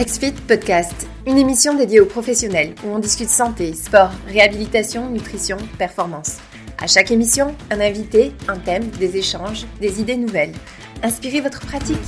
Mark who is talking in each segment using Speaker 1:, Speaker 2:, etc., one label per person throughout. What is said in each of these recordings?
Speaker 1: XFIT Podcast, une émission dédiée aux professionnels où on discute santé, sport, réhabilitation, nutrition, performance. À chaque émission, un invité, un thème, des échanges, des idées nouvelles. Inspirez votre pratique.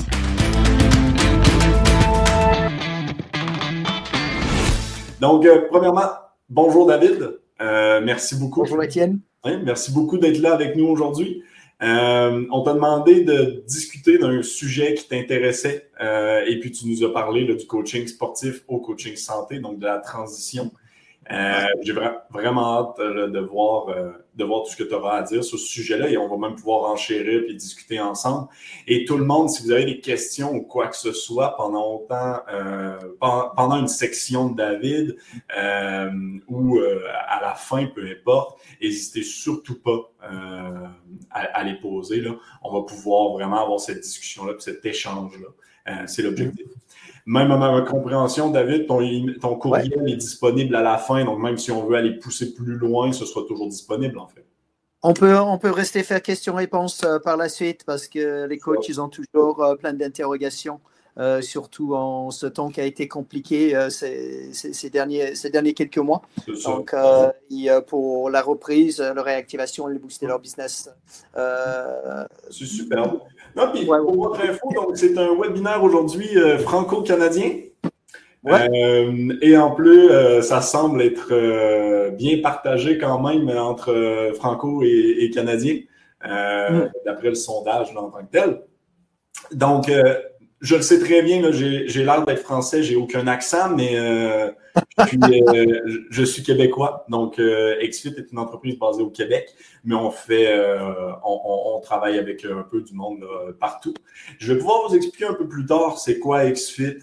Speaker 2: Donc, euh, premièrement, bonjour David. Euh, merci beaucoup.
Speaker 3: Bonjour Étienne.
Speaker 2: merci beaucoup d'être là avec nous aujourd'hui. Euh, on t'a demandé de discuter d'un sujet qui t'intéressait euh, et puis tu nous as parlé du coaching sportif au coaching santé, donc de la transition. Euh, j'ai vraiment hâte de, voir, de voir tout ce que tu auras à dire sur ce sujet-là et on va même pouvoir enchérir et discuter ensemble. Et tout le monde, si vous avez des questions ou quoi que ce soit pendant autant, pendant une section de David ou à la fin, peu importe, n'hésitez surtout pas à, les poser. Là. On va pouvoir vraiment avoir cette discussion-là, cet échange-là. Euh, c'est l'objectif. Même à ma compréhension, David, ton, ton courriel est disponible à la fin, donc même si on veut aller pousser plus loin, ce sera toujours disponible en fait.
Speaker 3: On peut, on peut rester faire questions-réponses euh, par la suite parce que les coachs, ils ont toujours euh, plein d'interrogations. Euh, surtout en ce temps qui a été compliqué euh, ces, derniers, ces derniers quelques mois. Donc, euh, pour la reprise, la réactivation et booster leur business.
Speaker 2: c'est super. Pour votre info, c'est un webinaire aujourd'hui franco-canadien. et en plus, ça semble être bien partagé quand même entre franco et, canadien, mm. d'après le sondage en tant que tel. Donc, je le sais très bien, j'ai l'air d'être français, j'ai aucun accent, mais euh, euh, je, suis, québécois. Donc, euh, XFIT est une entreprise basée au Québec, mais on fait, on, travaille avec un peu du monde partout. Je vais pouvoir vous expliquer un peu plus tard c'est quoi XFIT,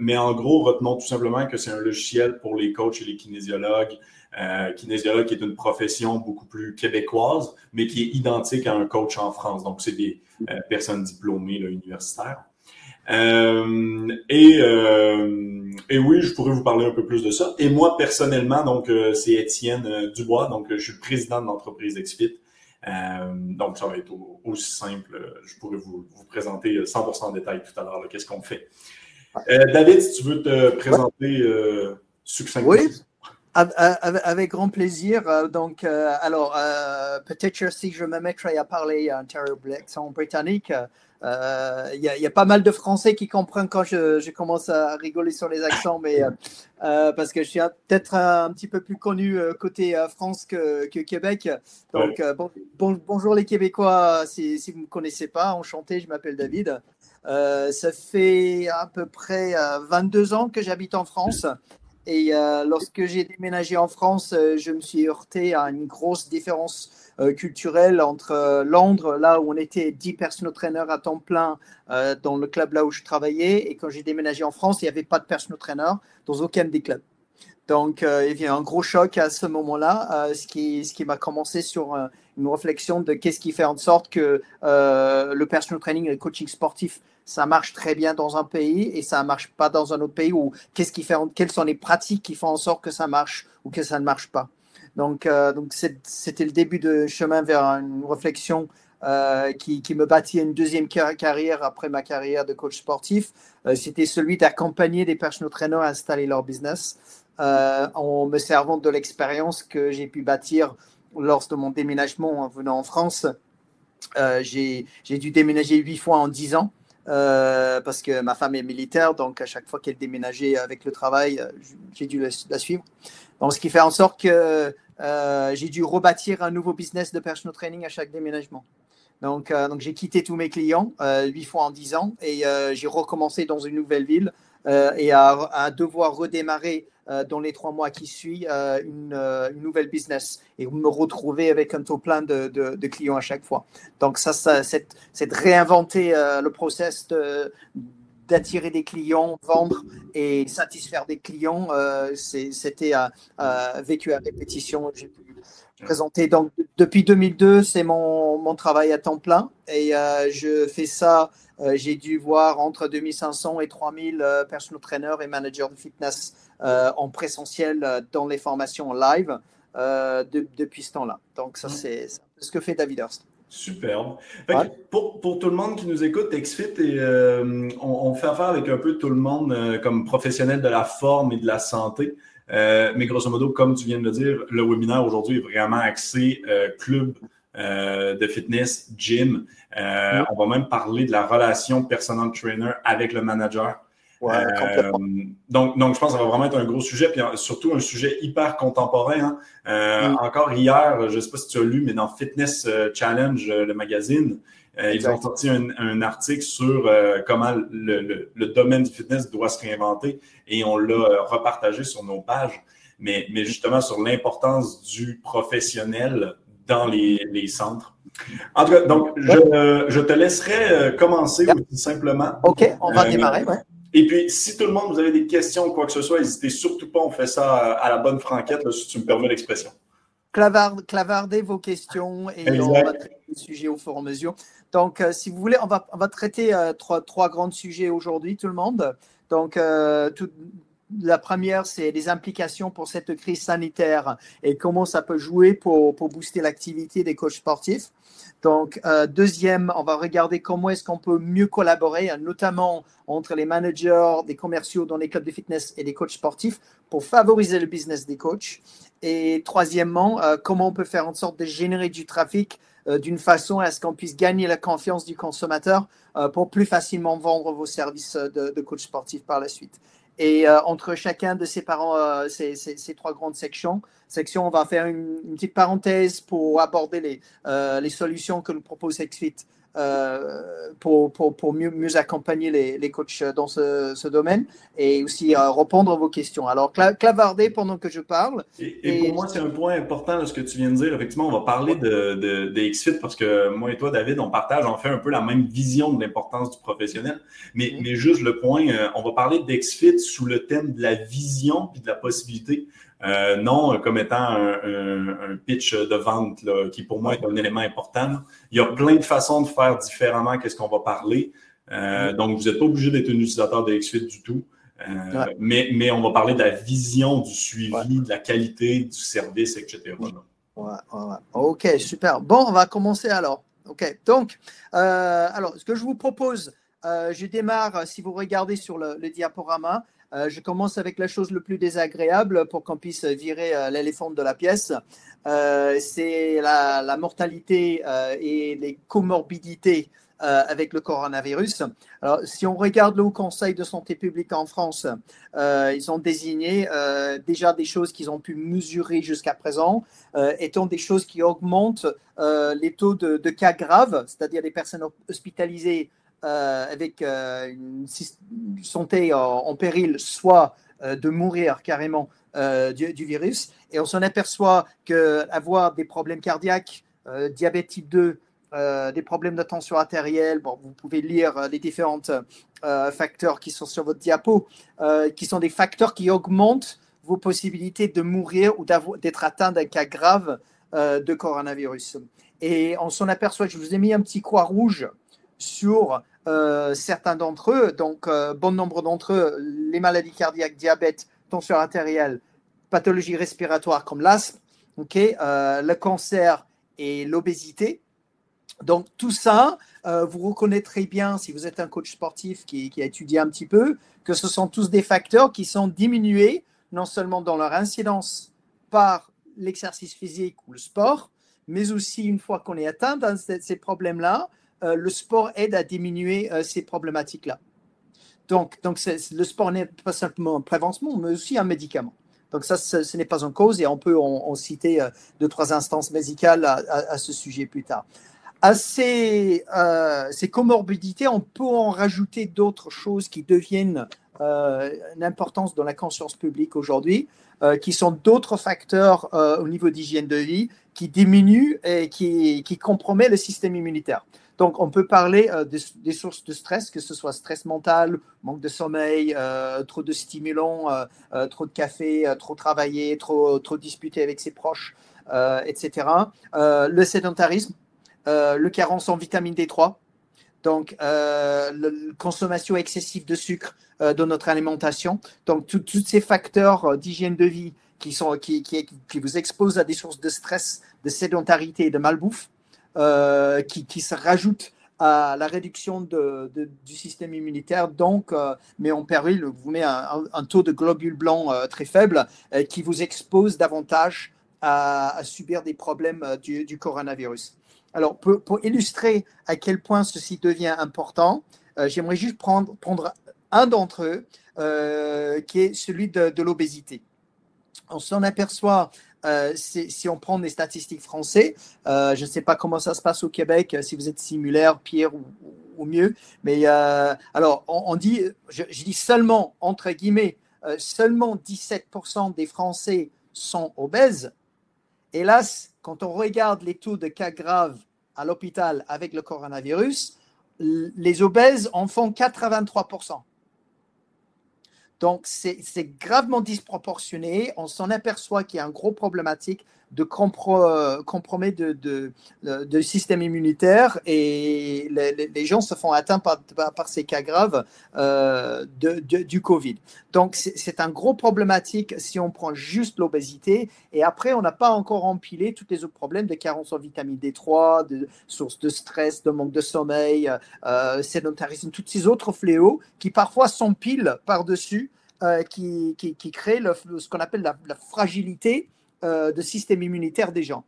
Speaker 2: mais en gros, retenons tout simplement que c'est un logiciel pour les coachs et les kinésiologues. kinésiologue qui est une profession beaucoup plus québécoise, mais qui est identique à un coach en France. Donc, c'est des personnes diplômées là, universitaires. Euh, et, euh, et oui, je pourrais vous parler un peu plus de ça. Et moi, personnellement, donc, euh, c'est Étienne Dubois, donc je suis président de l'entreprise XFIT. donc, ça va être aussi simple. Je pourrais vous, présenter 100% en détail tout à l'heure, qu'est-ce qu'on fait. David, si tu veux te présenter succinctement.
Speaker 3: Oui. Avec grand plaisir. Donc, alors, peut-être si je me mettrais à parler un accent britannique, euh, il y, a pas mal de Français qui comprennent quand je, commence à rigoler sur les accents, mais euh, euh, parce que je suis peut-être un, petit peu plus connu côté France que, Québec. Donc bonjour les Québécois, si, si vous ne me connaissez pas, enchanté, je m'appelle David. ça fait à peu près 22 ans que j'habite en France. Et lorsque j'ai déménagé en France, je me suis heurté à une grosse différence euh, culturel entre euh, Londres, là où on était 10 personal trainers à temps plein euh, dans le club là où je travaillais, et quand j'ai déménagé en France, il n'y avait pas de personal trainer dans aucun des clubs. Donc, il y a un gros choc à ce moment-là, ce qui, ce qui m'a commencé sur une réflexion de qu'est-ce qui fait en sorte que le personal training et le coaching sportif, ça marche très bien dans un pays et ça ne marche pas dans un autre pays, ou qu'est-ce qui fait, quelles sont les pratiques qui font en sorte que ça marche ou que ça ne marche pas. Donc, euh, donc c'était le début de chemin vers une réflexion euh, qui, me bâtit une deuxième carrière après ma carrière de coach sportif. Euh, c'était celui d'accompagner des personal trainers à installer leur business en me servant de l'expérience que j'ai pu bâtir lors de mon déménagement en venant en France. j'ai dû déménager huit fois en dix ans. parce que ma femme est militaire, donc à chaque fois qu'elle déménageait avec le travail, j'ai dû la, suivre. Donc, ce qui fait en sorte que euh, j'ai dû rebâtir un nouveau business de personal training à chaque déménagement. Donc, euh, donc j'ai quitté tous mes clients euh, huit fois en dix ans et j'ai recommencé dans une nouvelle ville et à, devoir redémarrer dans les trois mois qui suivent une, nouvelle business et me retrouver avec un taux plein de, de, clients à chaque fois. Donc ça, ça c'est de réinventer le process de d'attirer des clients, vendre et satisfaire des clients. Euh, c'était vécu à répétition. J'ai pu présenter. Donc, depuis 2002, c'est mon, mon, travail à temps plein et euh, je fais ça. Euh, j'ai dû voir entre 2500 et 3000 personal trainers et managers de fitness en présentiel dans les formations en live depuis ce temps-là. Donc, ça, c'est ce que fait David Hurst.
Speaker 2: Superbe. Pour, pour, tout le monde qui nous écoute, XFIT, et, euh, on, fait affaire avec un peu tout le monde euh, comme professionnel de la forme et de la santé. Euh, mais grosso modo, comme tu viens de le dire, le webinaire aujourd'hui est vraiment axé club de fitness, gym. On va même parler de la relation personal trainer avec le manager. Euh, donc, donc, je pense que ça va vraiment être un gros sujet, puis surtout un sujet hyper contemporain. Hein. Euh, mm. Encore hier, je ne sais pas si tu as lu, mais dans Fitness euh, Challenge, le magazine, ils ont sorti un, article sur comment le, domaine du fitness doit se réinventer et on l'a repartagé sur nos pages, mais, mais justement sur l'importance du professionnel dans les, centres. En tout cas, donc, je, je te laisserai commencer tout simplement.
Speaker 3: OK, on va démarrer, ouais.
Speaker 2: Et puis, si tout le monde, vous avez des questions ou quoi que ce soit, n'hésitez surtout pas, on fait ça à la bonne franquette, si tu me permets l'expression.
Speaker 3: clavardez vos questions et on va traiter le sujet au fur et à mesure. Donc, euh, si vous voulez, on va, on va traiter euh, trois, trois grands sujets aujourd'hui, tout le monde. Donc, euh, la première, c'est les implications pour cette crise sanitaire et comment ça peut jouer pour, pour booster l'activité des coachs sportifs. Donc, euh, deuxième, on va regarder comment est-ce qu'on peut mieux collaborer, hein, notamment entre les managers, des commerciaux dans les clubs de fitness et des coachs sportifs pour favoriser le business des coachs. Et troisièmement, euh, comment on peut faire en sorte de générer du trafic euh, d'une façon à ce qu'on puisse gagner la confiance du consommateur pour plus facilement vendre vos services de, de coach sportif par la suite. Et euh, entre chacun de ces, parents, euh, ces, ces, trois grandes sections, sections, on va faire une, petite parenthèse pour aborder les, euh, solutions que nous propose XFIT euh, pour, pour, pour, mieux, mieux accompagner les, les coachs dans ce, ce, domaine et aussi euh, répondre à vos questions. Alors, clavarder pendant que je parle.
Speaker 2: Et, pour moi, c'est un point important de ce que tu viens de dire. Effectivement, on va parler de, de, de XFIT parce que moi et toi, David, on partage, on fait un peu la même vision de l'importance du professionnel. Mais, mm-hmm. mais juste le point, euh, on va parler d'XFIT sous le thème de la vision et de la possibilité. Euh, non comme étant un, pitch de vente qui pour moi est un élément important. Il y a plein de façons de faire différemment qu'est-ce qu'on va parler. Euh, mm. donc, vous n'êtes pas obligé d'être un utilisateur de du tout. Euh, mais, mais on va parler de la vision, du suivi, de la qualité du service, etc.
Speaker 3: OK, super. Bon, on va commencer alors. OK, donc, alors, ce que je vous propose, je démarre, si vous regardez sur le, le diaporama, euh, je commence avec la chose le plus désagréable pour qu'on puisse virer euh, l'éléphant de la pièce. Euh, c'est la, mortalité et les comorbidités avec le coronavirus. Si on regarde le Haut Conseil de santé publique en France, ils ont désigné déjà des choses qu'ils ont pu mesurer jusqu'à présent, étant des choses qui augmentent les taux de, cas graves, c'est-à-dire des personnes hospitalisées avec euh, une, santé en, péril, soit euh, de mourir carrément du, virus. Et on s'en aperçoit qu'avoir des problèmes cardiaques, diabète type 2, des problèmes de tension artérielle. Bon, vous pouvez lire les différents facteurs qui sont sur votre diapo, qui sont des facteurs qui augmentent vos possibilités de mourir ou d'être atteint d'un cas grave de coronavirus. Et on s'en aperçoit, je vous ai mis un petit croix rouge sur euh, certains d'entre eux, donc euh, bon nombre d'entre eux, les maladies cardiaques, diabète, tension artérielle, pathologies respiratoires comme l'asthme, euh, le cancer et l'obésité. Donc tout ça, vous reconnaîtrez bien si vous êtes un coach sportif qui, qui, a étudié un petit peu, que ce sont tous des facteurs qui sont diminués non seulement dans leur incidence par l'exercice physique ou le sport, mais aussi une fois qu'on est atteint dans ces problèmes-là, euh, le sport aide à diminuer euh, ces problématiques-là. Donc, donc le sport n'est pas simplement un prévention, mais aussi un médicament. Donc ça, ce, n'est pas une cause et on peut en, citer euh, deux, trois instances médicales à, ce sujet plus tard. À ces, ces, comorbidités, on peut en rajouter d'autres choses qui deviennent une importance dans la conscience publique aujourd'hui, qui sont d'autres facteurs au niveau d'hygiène de vie qui diminuent et qui, qui compromettent le système immunitaire. Donc, on peut parler euh, des, sources de stress, que ce soit stress mental, manque de sommeil, euh, trop de stimulants, euh, trop de café, trop travailler, trop, trop disputer avec ses proches, etc. le sédentarisme, le carence en vitamine D3, donc la consommation excessive de sucre dans notre alimentation. Donc, tous ces facteurs d'hygiène de vie qui, sont, qui, qui, qui, vous exposent à des sources de stress, de sédentarité et de malbouffe qui, qui, se rajoutent à la réduction du système immunitaire, donc met en vous met un, taux de globules blancs très faible qui vous expose davantage à, subir des problèmes du, coronavirus. Alors, pour, illustrer à quel point ceci devient important, euh, j'aimerais juste prendre, prendre un d'entre eux, euh, qui est celui de, l'obésité. On s'en aperçoit euh, si, on prend des statistiques français. je ne sais pas comment ça se passe au Québec, si vous êtes similaire, pire ou, mieux. Mais alors, on, dit, je, je, dis seulement, entre guillemets, seulement 17% des Français sont obèses. Hélas, quand on regarde les taux de cas graves à l'hôpital avec le coronavirus, les obèses en font 83%. Donc, c'est gravement disproportionné. On s'en aperçoit qu'il y a un gros problématique de compromet de, de, système immunitaire et les, gens se font atteints par, par, ces cas graves euh, du Covid. Donc, c'est un gros problématique si on prend juste l'obésité. Et après, on n'a pas encore empilé tous les autres problèmes de carence en vitamine D3, de sources de stress, de manque de sommeil, euh, sédentarisme, tous ces autres fléaux qui parfois s'empilent par-dessus, euh, qui, qui, créent ce qu'on appelle la fragilité euh, de système immunitaire des gens.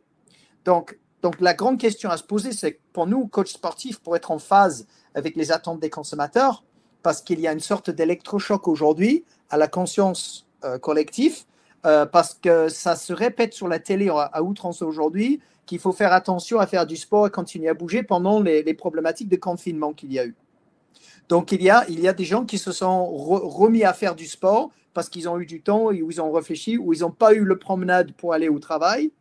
Speaker 3: Donc, donc la grande question à se poser, c'est pour nous, coach sportifs, pour être en phase avec les attentes des consommateurs, parce qu'il y a une sorte d'électrochoc aujourd'hui à la conscience euh, collective, euh, parce que ça se répète sur la télé à, outrance aujourd'hui, qu'il faut faire attention à faire du sport et continuer à bouger pendant les, problématiques de confinement qu'il y a eu. Donc il y a, il y a des gens qui se sont remis à faire du sport parce qu'ils ont eu du temps, où ils ont réfléchi, ou ils n'ont pas eu le promenade pour aller au travail.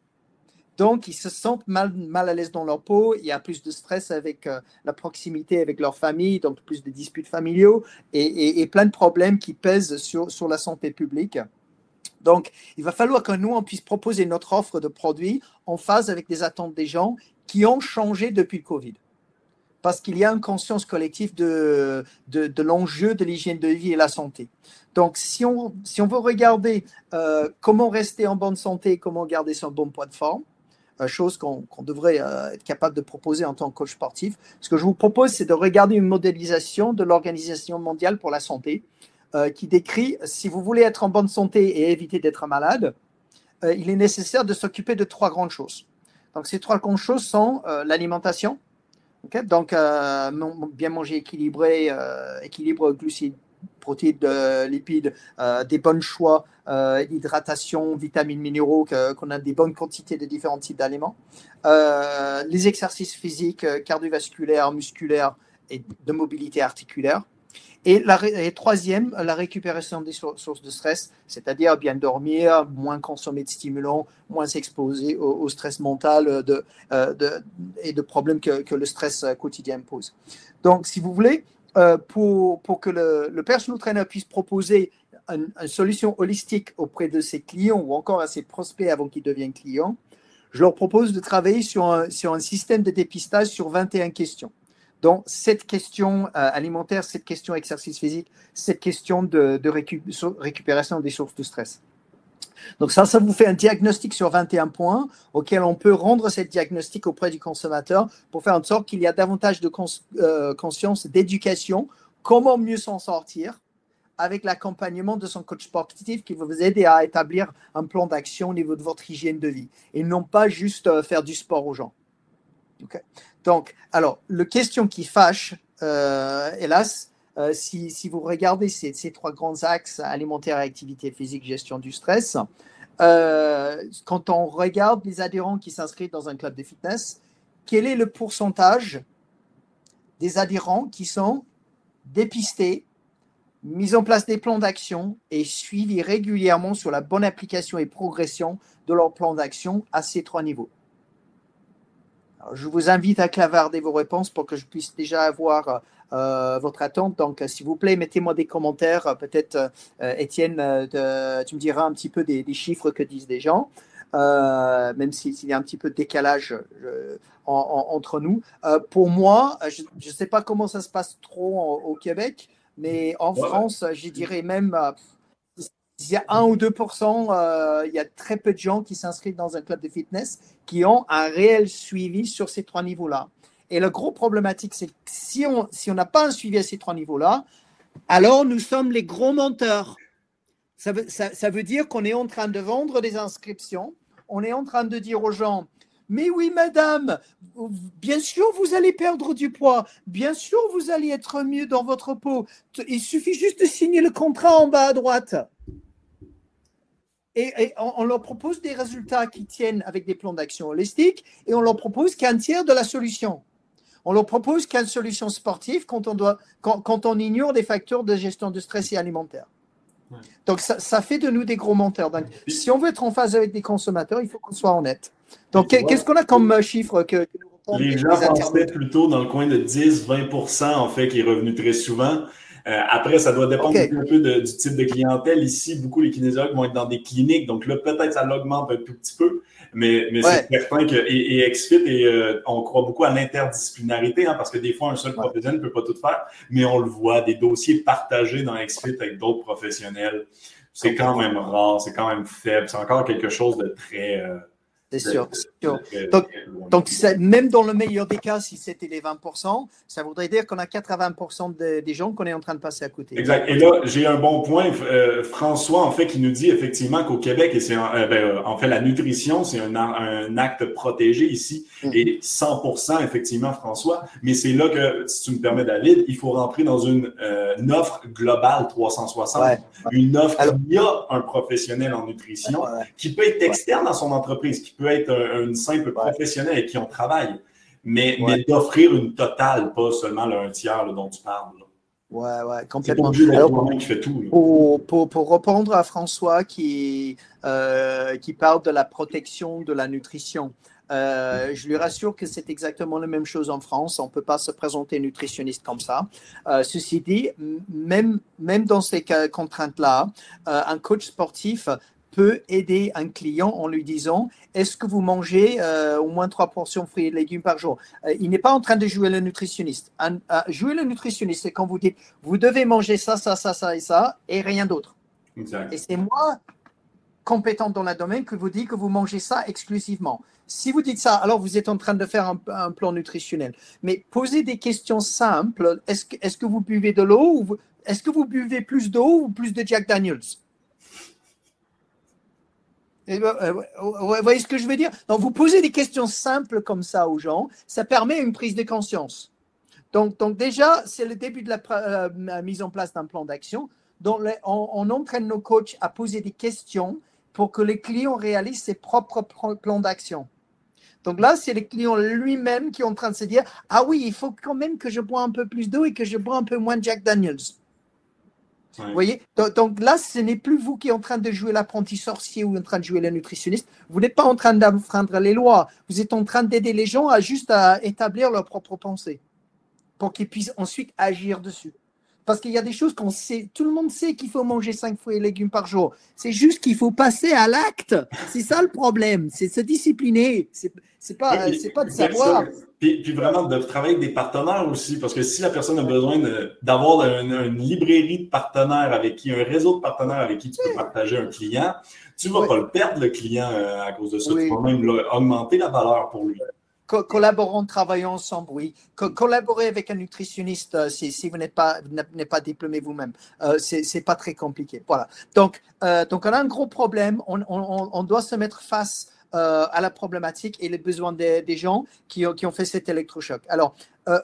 Speaker 3: Donc, ils se sentent mal, mal à l'aise dans leur peau. Il y a plus de stress avec euh, la proximité avec leur famille, donc plus de disputes familiaux et, plein de problèmes qui pèsent sur, sur la santé publique. Donc, il va falloir que nous, on puisse proposer notre offre de produits en phase avec les attentes des gens qui ont changé depuis le Covid parce qu'il y a une conscience collective de, de, l'enjeu de l'hygiène de vie et la santé. Donc, si on, veut regarder euh, comment rester en bonne santé, comment garder son bon poids de forme, euh, chose qu'on devrait euh, être capable de proposer en tant que coach sportif, ce que je vous propose, c'est de regarder une modélisation de l'Organisation mondiale pour la santé qui décrit, si vous voulez être en bonne santé et éviter d'être malade, il est nécessaire de s'occuper de trois grandes choses. Donc, ces trois grandes choses sont l'alimentation, donc, bien manger équilibré, équilibre glucides, protéines, lipides, euh, des bons choix, hydratation, vitamines, minéraux, qu'on a des bonnes quantités de différents types d'aliments. les exercices physiques, cardiovasculaires, musculaires et de mobilité articulaire. Et, la, troisième, la récupération des sources de stress, c'est-à-dire bien dormir, moins consommer de stimulants, moins s'exposer au, stress mental euh, euh, de, et de problèmes que, que, le stress quotidien pose. Donc, si vous voulez, euh, pour, pour, que le, le personal trainer puisse proposer une, solution holistique auprès de ses clients ou encore à ses prospects avant qu'ils deviennent clients, je leur propose de travailler sur un, système de dépistage sur 21 questions. Donc, cette question euh, alimentaire, cette question exercice physique, cette question de, récupération des sources de stress. Donc ça, ça vous fait un diagnostic sur 21 points auquel on peut rendre ce diagnostic auprès du consommateur pour faire en sorte qu'il y a davantage de euh, conscience, d'éducation, comment mieux s'en sortir avec l'accompagnement de son coach sportif qui va vous aider à établir un plan d'action au niveau de votre hygiène de vie et non pas juste euh, faire du sport aux gens. Donc, alors, le question qui fâche, euh, hélas, euh, si, vous regardez ces, trois grands axes, alimentaire, activité physique, gestion du stress, euh, quand on regarde les adhérents qui s'inscrivent dans un club de fitness, quel est le pourcentage des adhérents qui sont dépistés, mis en place des plans d'action et suivis régulièrement sur la bonne application et progression de leur plan d'action à ces trois niveaux? Je vous invite à clavarder vos réponses pour que je puisse déjà avoir euh, votre attente. Donc, s'il vous plaît, mettez-moi des commentaires. Peut-être, euh, Étienne, euh, tu me diras un petit peu des, chiffres que disent des gens, même s'il y a un petit peu de décalage entre nous. pour moi, je ne sais pas comment ça se passe trop au Québec, mais en France, je dirais même Il y a 1 ou 2% il y a très peu de gens qui s'inscrivent dans un club de fitness qui ont un réel suivi sur ces trois niveaux-là. Et le gros problématique, c'est que si on n'a pas un suivi à ces trois niveaux-là, alors nous sommes les gros menteurs. Ça veut, ça veut dire qu'on est en train de vendre des inscriptions, on est en train de dire aux gens, mais oui, madame, bien sûr, vous allez perdre du poids. Bien sûr, vous allez être mieux dans votre peau. Il suffit juste de signer le contrat en bas à droite. Et, on, leur propose des résultats qui tiennent avec des plans d'action holistiques et on leur propose qu'un tiers de la solution. On leur propose qu'une solution sportive quand on, doit, quand, on ignore des facteurs de gestion de stress et alimentaire. Donc, ça, fait de nous des gros menteurs. Donc, si on veut être en phase avec des consommateurs, il faut qu'on soit honnête. Donc, qu'est-ce qu'on a comme euh, chiffre que,
Speaker 2: Les gens pensaient plutôt dans le coin de 10-20% en fait, qui est revenu très souvent. Euh, après, ça doit dépendre un peu du type de clientèle. Ici, beaucoup les kinésiologues vont être dans des cliniques, donc là, peut-être ça l'augmente un tout petit peu, mais, mais c'est certain que et, XFIT, et, euh, on croit beaucoup à l'interdisciplinarité, hein, parce que des fois, un seul professionnel ne peut pas tout faire, mais on le voit, des dossiers partagés dans XFIT avec d'autres professionnels, c'est quand même rare, c'est quand même faible, c'est encore quelque chose de très... Euh,
Speaker 3: c'est sûr. Donc, donc même dans le meilleur des cas, si c'était les 20%, ça voudrait dire qu'on a 80% des gens qu'on est en train de passer à côté.
Speaker 2: Exact. Et là, j'ai un bon point. Euh, François, en fait, qui nous dit effectivement qu'au Québec, et c'est euh, ben, euh, en fait la nutrition, c'est un, un, acte protégé ici. Mm. Et 100%, effectivement, François. Mais c'est là que, si tu me permets, David, il faut rentrer dans une, offre globale 360. Une offre qui a un professionnel en nutrition, qui peut être externe à son entreprise, qui peut être une simple professionnel avec qui on travaille, mais, mais d'offrir une totale, pas seulement le un tiers dont tu parles.
Speaker 3: Ouais, ouais, complètement. Alors, qui fait tout, pour, pour, répondre à François qui, euh, qui parle de la protection de la nutrition, euh, je lui rassure que c'est exactement la même chose en France. On ne peut pas se présenter nutritionniste comme ça. Euh, ceci dit, même, même dans ces contraintes-là, un coach sportif peut aider un client en lui disant est-ce que vous mangez euh, au moins trois portions de fruits et légumes par jour? Euh, Il n'est pas en train de jouer le nutritionniste. jouer le nutritionniste, c'est quand vous dites vous devez manger ça, ça, ça, ça et ça et rien d'autre. Et c'est moi, compétent dans le domaine, que vous dites que vous mangez ça exclusivement. Si vous dites ça, alors vous êtes en train de faire un, plan nutritionnel. Mais posez des questions simples. Est-ce que, est que vous buvez de l'eau ou est-ce que vous buvez plus d'eau ou plus de Jack Daniels? Ben, euh, vous voyez ce que je veux dire? Donc, vous posez des questions simples comme ça aux gens, ça permet une prise de conscience. Donc, donc déjà, c'est le début de la, euh, mise en place d'un plan d'action. Donc, on, on, entraîne nos coachs à poser des questions pour que les clients réalisent ses propres plans d'action. Donc là, c'est le client lui-même qui est en train de se dire Ah oui, il faut quand même que je bois un peu plus d'eau et que je bois un peu moins de Jack Daniels. Voyez donc, là, ce n'est plus vous qui êtes en train de jouer l'apprenti sorcier ou en train de jouer le nutritionniste. Vous n'êtes pas en train d'enfreindre les lois. Vous êtes en train d'aider les gens à juste à établir leur propre pensée pour qu'ils puissent ensuite agir dessus. Parce qu'il y a des choses qu'on sait, tout le monde sait qu'il faut manger cinq fruits et légumes par jour. C'est juste qu'il faut passer à l'acte. C'est ça le problème. C'est se discipliner. C'est c'est pas, c'est pas de savoir.
Speaker 2: Puis, puis, vraiment de travailler avec des partenaires aussi, parce que si la personne a besoin d'avoir une, librairie de partenaires avec qui, un réseau de partenaires avec qui tu peux partager un client, tu ne vas pas le perdre, le client, euh, à cause de ça. Tu vas même augmenter la valeur pour lui
Speaker 3: collaborons, travaillons ensemble, oui. collaborer avec un nutritionniste euh, si, vous n'êtes pas, pas diplômé vous-même. Euh, c'est pas très compliqué. Voilà. Donc, euh, donc, on a un gros problème. On, on doit se mettre face euh, à la problématique et les besoins des, gens qui, qui, ont fait cet électrochoc. Alors, euh,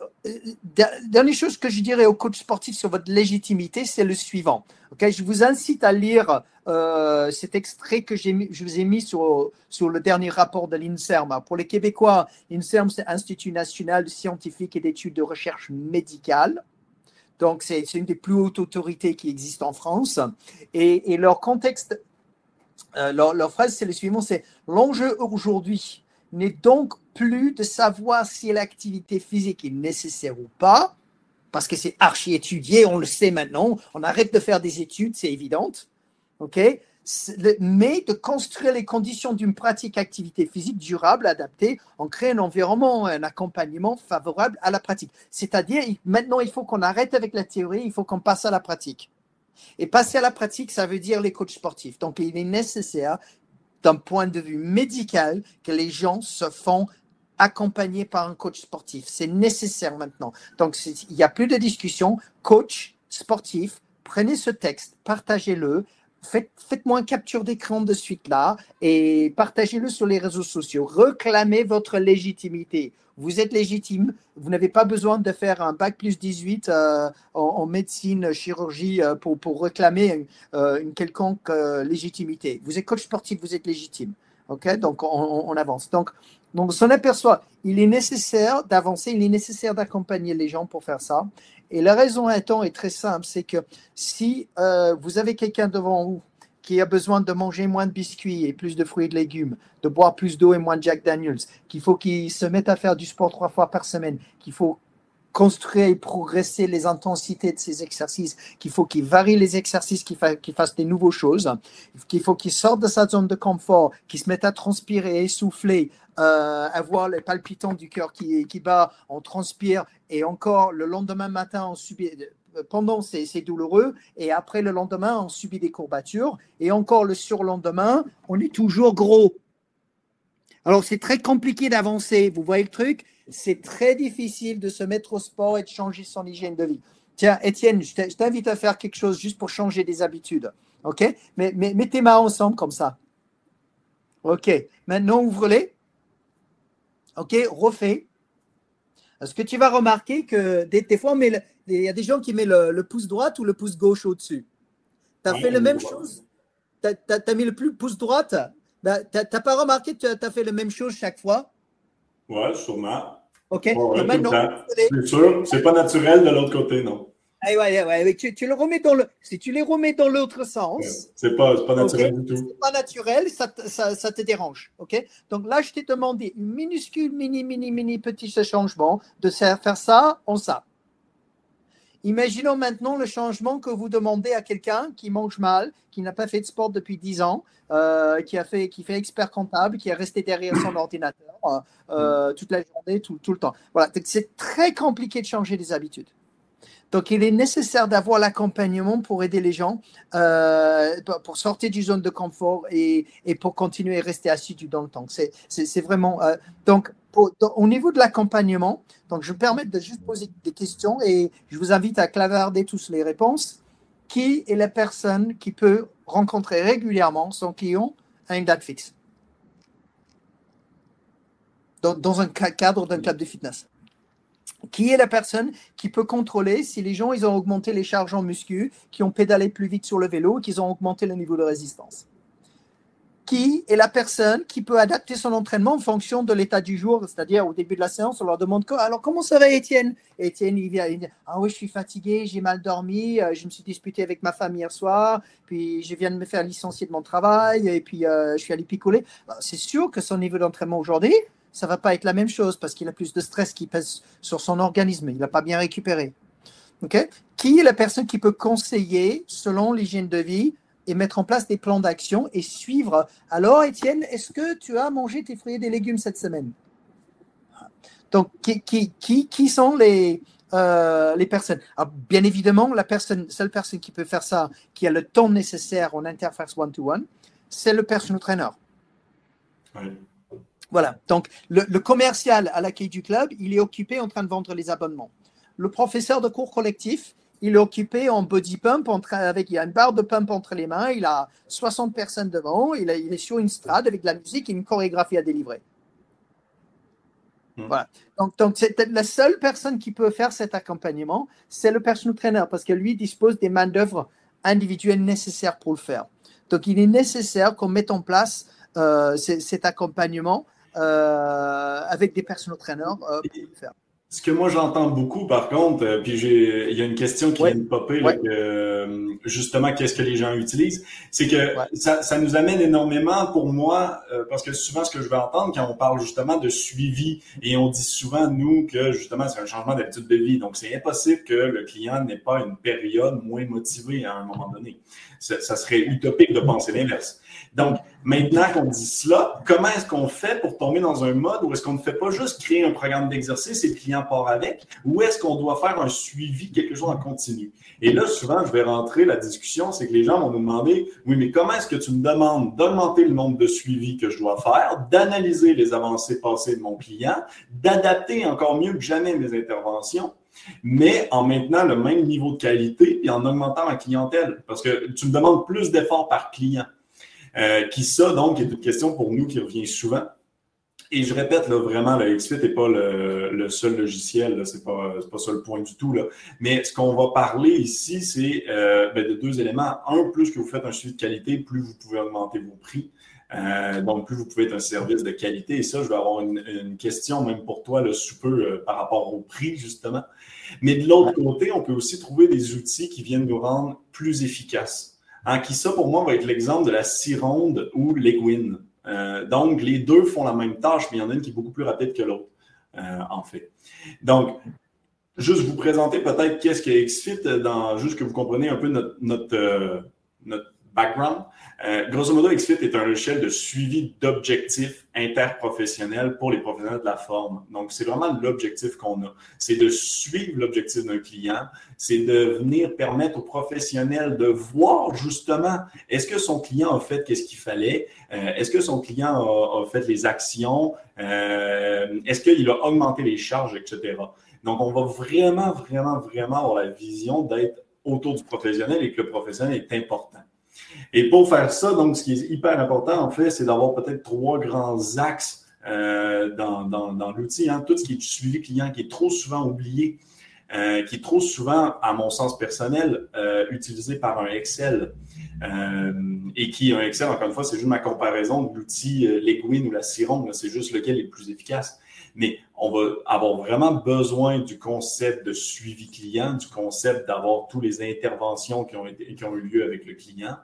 Speaker 3: dernière chose que je dirais aux coachs sportifs sur votre légitimité, c'est le suivant. Ok, je vous incite à lire euh, cet extrait que je vous ai mis sur, sur le dernier rapport de l'INSERM. Pour les Québécois, l'INSERM, c'est Institut national scientifique et d'études de recherche médicale. Donc, c'est une des plus hautes autorités qui existent en France. Et, et leur contexte euh, leur, phrase, c'est le suivant, c'est l'enjeu aujourd'hui n'est donc plus de savoir si l'activité physique est nécessaire ou pas, parce que c'est archi étudié, on le sait maintenant, on arrête de faire des études, c'est évident, ok? Mais de construire les conditions d'une pratique activité physique durable, adaptée, en créant un environnement, un accompagnement favorable à la pratique. C'est-à-dire, maintenant, il faut qu'on arrête avec la théorie, il faut qu'on passe à la pratique. Et passer à la pratique, ça veut dire les coachs sportifs. Donc, il est nécessaire, d'un point de vue médical, que les gens se font accompagner par un coach sportif. C'est nécessaire maintenant. Donc, il n'y a plus de discussion. Coach sportif, prenez ce texte, partagez-le, faites, faites-moi une capture d'écran de suite là et partagez-le sur les réseaux sociaux. Reclamez votre légitimité. Vous êtes légitime. Vous n'avez pas besoin de faire un bac plus 18 euh, en, médecine, chirurgie euh, pour, pour réclamer euh, une quelconque légitimité. Vous êtes coach sportif, vous êtes légitime. OK? Donc, on, avance. Donc, donc, on aperçoit, il est nécessaire d'avancer, il est nécessaire d'accompagner les gens pour faire ça. Et la raison étant est très simple, c'est que si vous avez quelqu'un devant vous qui a besoin de manger moins de biscuits et plus de fruits et de légumes, de boire plus d'eau et moins de Jack Daniels, qu'il faut qu'il se mette à faire du sport trois fois par semaine, qu'il faut construire et progresser les intensités de ses exercices, qu'il faut qu'il varie les exercices, qu'il fasse des nouvelles choses, qu'il faut qu'il sorte de sa zone de confort, qu'il se mette à transpirer, essouffler, euh, avoir les palpitants du cœur qui, qui bat, on transpire et encore le lendemain matin on subit pendant c'est douloureux et après le lendemain on subit des courbatures et encore le surlendemain on est toujours gros. Alors c'est très compliqué d'avancer, vous voyez le truc? C'est très difficile de se mettre au sport et de changer son hygiène de vie. Tiens, Étienne, je t'invite à faire quelque chose juste pour changer des habitudes. OK? Mais, mais mets tes mains ensemble comme ça. OK. Maintenant, ouvre-les. OK, refais. Est-ce que tu vas remarquer que des, fois, il y a des gens qui mettent le, pouce droit ou le pouce gauche au-dessus? Tu as fait la même chose? Tu as, mis le pouce droite? Ben, Tu n'as pas remarqué que tu as, fait la même chose chaque fois?
Speaker 2: Oui, sûrement.
Speaker 3: OK.
Speaker 2: c'est sûr. C'est pas naturel de l'autre côté, non.
Speaker 3: Ah ouais, ouais, Tu, tu, le remets dans le, si tu les remets dans l'autre sens,
Speaker 2: c'est pas, pas naturel du tout.
Speaker 3: C'est pas naturel, ça, ça, ça, te dérange, ok? Donc là, je t'ai demandé une minuscule, mini, mini, mini petit changement de faire ça en ça. Imaginons maintenant le changement que vous demandez à quelqu'un qui mange mal, qui n'a pas fait de sport depuis 10 ans, euh, qui a fait, qui fait expert comptable, qui est resté derrière son ordinateur euh, toute la journée, tout, tout le temps. Voilà, c'est très compliqué de changer des habitudes. Donc, il est nécessaire d'avoir l'accompagnement pour aider les gens, euh, pour sortir du zone de confort et, pour continuer à rester assis dans le temps. C'est vraiment. Euh, donc, au niveau de l'accompagnement, donc je me permets de juste poser des questions et je vous invite à clavarder tous les réponses. Qui est la personne qui peut rencontrer régulièrement son client à une date fixe? Dans, dans un cadre d'un club de fitness qui est la personne qui peut contrôler si les gens ils ont augmenté les charges en muscu, qui ont pédalé plus vite sur le vélo, qu'ils ont augmenté le niveau de résistance. Qui est la personne qui peut adapter son entraînement en fonction de l'état du jour, c'est-à-dire au début de la séance, on leur demande alors comment ça va Étienne? Étienne il vient, il dit ah oui je suis fatigué, j'ai mal dormi, euh, je me suis disputé avec ma femme hier soir, puis je viens de me faire licencier de mon travail et puis euh, je suis allé picoler. Bah, c'est sûr que son niveau d'entraînement aujourd'hui, ça va pas être la même chose parce qu'il a plus de stress qui pèse sur son organisme. Il n'a pas bien récupéré. Ok? Qui est la personne qui peut conseiller selon l'hygiène de vie et mettre en place des plans d'action et suivre? Alors, Étienne, est-ce que tu as mangé tes fruits et des légumes cette semaine? Donc, qui, qui, qui, sont les, euh, les personnes? Bien évidemment, la personne, seule personne qui peut faire ça, qui a le temps nécessaire en interface one-to-one, c'est le personal trainer. Oui. Voilà. Donc, le, commercial à l'accueil du club, il est occupé en train de vendre les abonnements. Le professeur de cours collectif, il est occupé en body pump, avec, il y a une barre de pump entre les mains, il a 60 personnes devant, il, est sur une strade avec de la musique et une chorégraphie à délivrer. Hmm. Voilà. Donc, donc c'est la seule personne qui peut faire cet accompagnement, c'est le personal trainer, parce que lui dispose des main-d'œuvre individuelles nécessaires pour le faire. Donc, il est nécessaire qu'on mette en place euh, cet accompagnement avec des personal trainers euh, pour le faire.
Speaker 2: Ce que moi j'entends beaucoup, par contre, euh, puis il y a une question qui vient de popper, justement, qu'est-ce que les gens utilisent, c'est que ça, ça, nous amène énormément pour moi, parce que souvent ce que je vais entendre quand on parle justement de suivi, et on dit souvent, nous, que justement c'est un changement d'habitude de vie, donc c'est impossible que le client n'ait pas une période moins motivée à un moment donné. Ça, ça serait utopique de penser l'inverse. Donc, maintenant qu'on dit cela, comment est-ce qu'on fait pour tomber dans un mode où est-ce qu'on ne fait pas juste créer un programme d'exercice et le client part avec, ou est-ce qu'on doit faire un suivi, quelque chose en continu? Et là, souvent, je vais rentrer la discussion, c'est que les gens vont nous demander, oui, mais comment est-ce que tu me demandes d'augmenter le nombre de suivis que je dois faire, d'analyser les avancées passées de mon client, d'adapter encore mieux que jamais mes interventions? mais en maintenant le même niveau de qualité et en augmentant ma clientèle? Parce que tu me demandes plus d'efforts par client. Euh, qui ça, donc, est une question pour nous qui revient souvent. Et je répète, là, vraiment, le XFIT n'est pas le, seul logiciel, ce n'est pas, pas ça le point du tout. Là. Mais ce qu'on va parler ici, c'est euh, ben, de deux éléments. Un, plus que vous faites un suivi de qualité, plus vous pouvez augmenter vos prix. Euh, donc, plus vous pouvez être un service de qualité. Et ça, je vais avoir une, question même pour toi, le sous peu, par rapport au prix, justement. Mais de l'autre côté, on peut aussi trouver des outils qui viennent nous rendre plus efficaces. Hein, qui, ça, pour moi, va être l'exemple de la Cironde ou l'Eguin. Euh, donc, les deux font la même tâche, mais il y en a une qui est beaucoup plus rapide que l'autre, euh, en fait. Donc, juste vous présenter peut-être qu'est-ce que XFIT, dans, juste que vous compreniez un peu notre, notre, euh, notre background. Euh, grosso modo, XFIT est un logiciel de suivi d'objectifs interprofessionnels pour les professionnels de la forme. Donc, c'est vraiment l'objectif qu'on a. C'est de suivre l'objectif d'un client. C'est de venir permettre aux professionnels de voir justement est-ce que son client a fait qu'est-ce qu'il fallait, euh, est-ce que son client a, fait les actions, euh, est-ce qu'il a augmenté les charges, etc. Donc, on va vraiment, vraiment, vraiment avoir la vision d'être autour du professionnel et que le professionnel est important. Et pour faire ça, donc, ce qui est hyper important, en fait, c'est d'avoir peut-être trois grands axes euh, dans, dans, l'outil. Hein. Tout ce qui est suivi client, qui est trop souvent oublié, euh, qui est trop souvent, à mon sens personnel, euh, utilisé par un Excel. et qui, un Excel, encore une fois, c'est juste ma comparaison de l'outil Leguin ou la Ciron. C'est juste lequel est le plus efficace. Mais on va avoir vraiment besoin du concept de suivi client, du concept d'avoir toutes les interventions qui ont, eu lieu avec le client.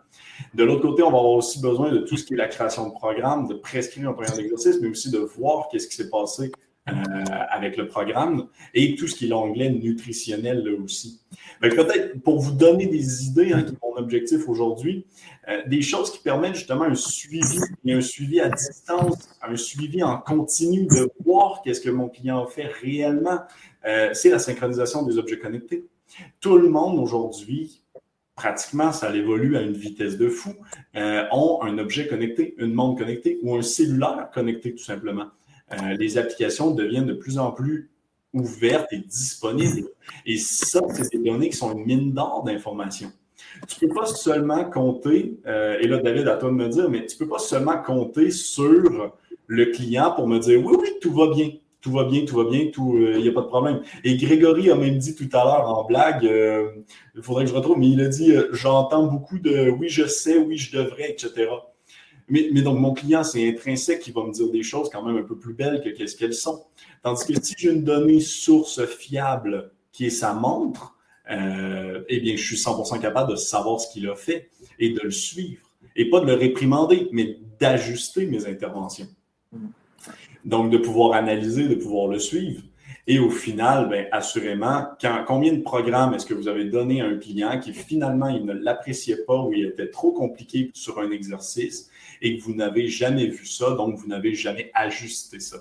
Speaker 2: De l'autre côté, on va avoir aussi besoin de tout ce qui est la création de programme, de prescrire un programme d'exercice, mais aussi de voir qu'est-ce qui s'est passé euh, avec le programme et tout ce qui est l'onglet nutritionnel là aussi. Peut-être pour vous donner des idées, hein, qui est mon objectif aujourd'hui, euh, des choses qui permettent justement un suivi et un suivi à distance, un suivi en continu de voir qu'est-ce que mon client fait réellement, euh, c'est la synchronisation des objets connectés. Tout le monde aujourd'hui pratiquement, ça évolue à une vitesse de fou, ont un objet connecté, une montre connectée ou un cellulaire connecté tout simplement. Euh, les applications deviennent de plus en plus ouvertes et disponibles. Et ça, c'est des données qui sont une mine d'or d'informations. Tu ne peux pas seulement compter, euh, et là, David, à toi de me dire, mais tu ne peux pas seulement compter sur le client pour me dire oui, oui, tout va bien tout va bien, tout va bien, il euh, n'y a pas de problème. Et Grégory a même dit tout à l'heure en blague, il faudrait que je retrouve, mais il a dit j'entends beaucoup de oui, je sais, oui, je devrais, etc. Mais, donc, mon client, c'est intrinsèque qui va me dire des choses quand même un peu plus belles que qu'est-ce qu'elles sont. Tandis que si j'ai une donnée source fiable qui est sa montre, euh, eh bien, je suis 100% capable de savoir ce qu'il a fait et de le suivre. Et pas de le réprimander, mais d'ajuster mes interventions. Donc, de pouvoir analyser, de pouvoir le suivre. Et au final, bien, assurément, combien de programmes est-ce que vous avez donné à un client qui finalement, il ne l'appréciait pas ou il était trop compliqué sur un exercice et que vous n'avez jamais vu ça, donc vous n'avez jamais ajusté ça.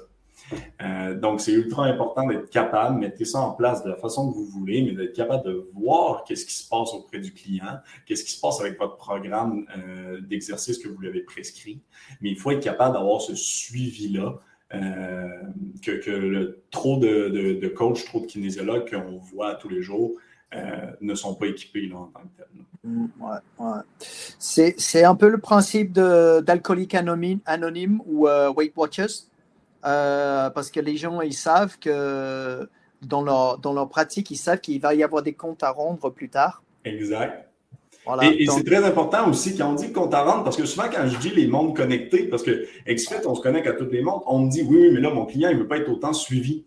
Speaker 2: Euh, donc, c'est ultra important d'être capable, mettez ça en place de la façon que vous voulez, mais d'être capable de voir qu'est-ce qui se passe auprès du client, qu'est-ce qui se passe avec votre programme euh, d'exercice que vous lui avez prescrit. Mais il faut être capable d'avoir ce suivi-là, euh, que, le, trop de, coachs, trop de kinésiologues qu'on voit tous les jours ne sont pas équipés là, en tant que tel.
Speaker 3: Ouais, C'est un peu le principe d'alcoolique anonyme, anonyme, ou euh, Weight Watchers, euh, parce que les gens, ils savent que dans leur, dans leur pratique, ils savent qu'il va y avoir des comptes à rendre plus tard.
Speaker 2: Exact. et, c'est très important aussi quand on dit compte à rendre, parce que souvent quand je dis les mondes connectés, parce que XFIT, on se connecte à toutes les montres, on me dit oui, oui, mais là, mon client, il ne veut pas être autant suivi.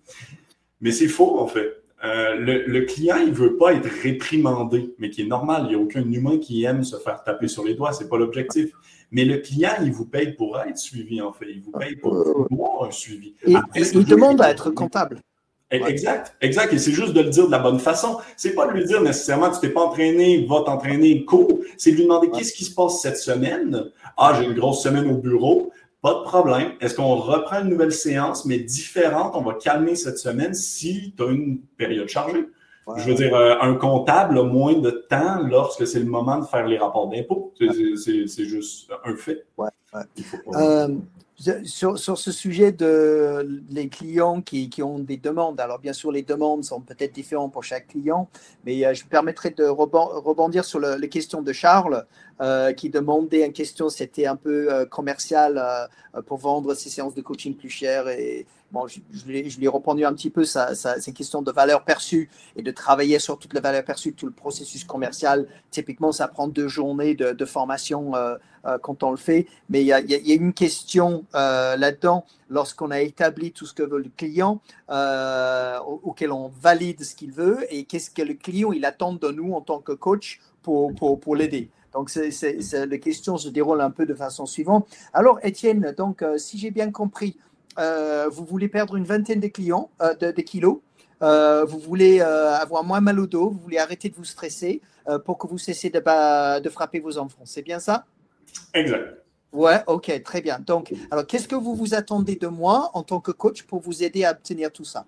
Speaker 2: Mais c'est faux, en fait. Euh, le, client, il ne veut pas être réprimandé, mais qui est normal. Il n'y a aucun humain qui aime se faire taper sur les doigts. Ce n'est pas l'objectif. Mais le client, il vous paye pour être suivi, en fait. Il vous paye pour avoir un suivi.
Speaker 3: Il demande à être comptable.
Speaker 2: Eh, exact, exact. Et c'est juste de le dire de la bonne façon. C'est pas de lui dire nécessairement tu t'es pas entraîné, va t'entraîner, cours. C'est de lui demander qu'est-ce qui se passe cette semaine? Ah, j'ai une grosse semaine au bureau. Pas de problème. Est-ce qu'on reprend une nouvelle séance, mais différente? On va calmer cette semaine si tu as une période chargée. Je veux dire, euh, un comptable a moins de temps lorsque c'est le moment de faire les rapports d'impôts. C'est juste un fait.
Speaker 3: Ouais, euh, sur, sur, ce sujet de les clients qui, qui, ont des demandes, alors bien sûr les demandes sont peut-être différentes pour chaque client, mais euh, je me permettrai de rebondir sur le, les questions de Charles qui demandait une question, c'était un peu commercial pour vendre ses séances de coaching plus chères et Bon, je, je lui ai répondu un petit peu, ça, c'est une question de valeur perçue et de travailler sur toute la valeur perçue, tout le processus commercial. Typiquement, ça prend deux journées de, de formation euh, euh, quand on le fait. Mais il y a, il y a une question euh, là-dedans, lorsqu'on a établi tout ce que veut le client, euh, auquel on valide ce qu'il veut et qu'est-ce que le client il attend de nous en tant que coach pour, pour, pour l'aider. Donc, les questions se déroulent un peu de façon suivante. Alors, Étienne, donc, si j'ai bien compris, euh, vous voulez perdre une vingtaine de clients, euh, de, kilos, euh, vous voulez avoir moins mal au dos, vous voulez arrêter de vous stresser pour que vous cessiez de, de frapper vos enfants. C'est bien ça?
Speaker 2: Exact.
Speaker 3: Ouais, ok, très bien. Donc, alors, qu'est-ce que vous vous attendez de moi en tant que coach pour vous aider à obtenir tout ça?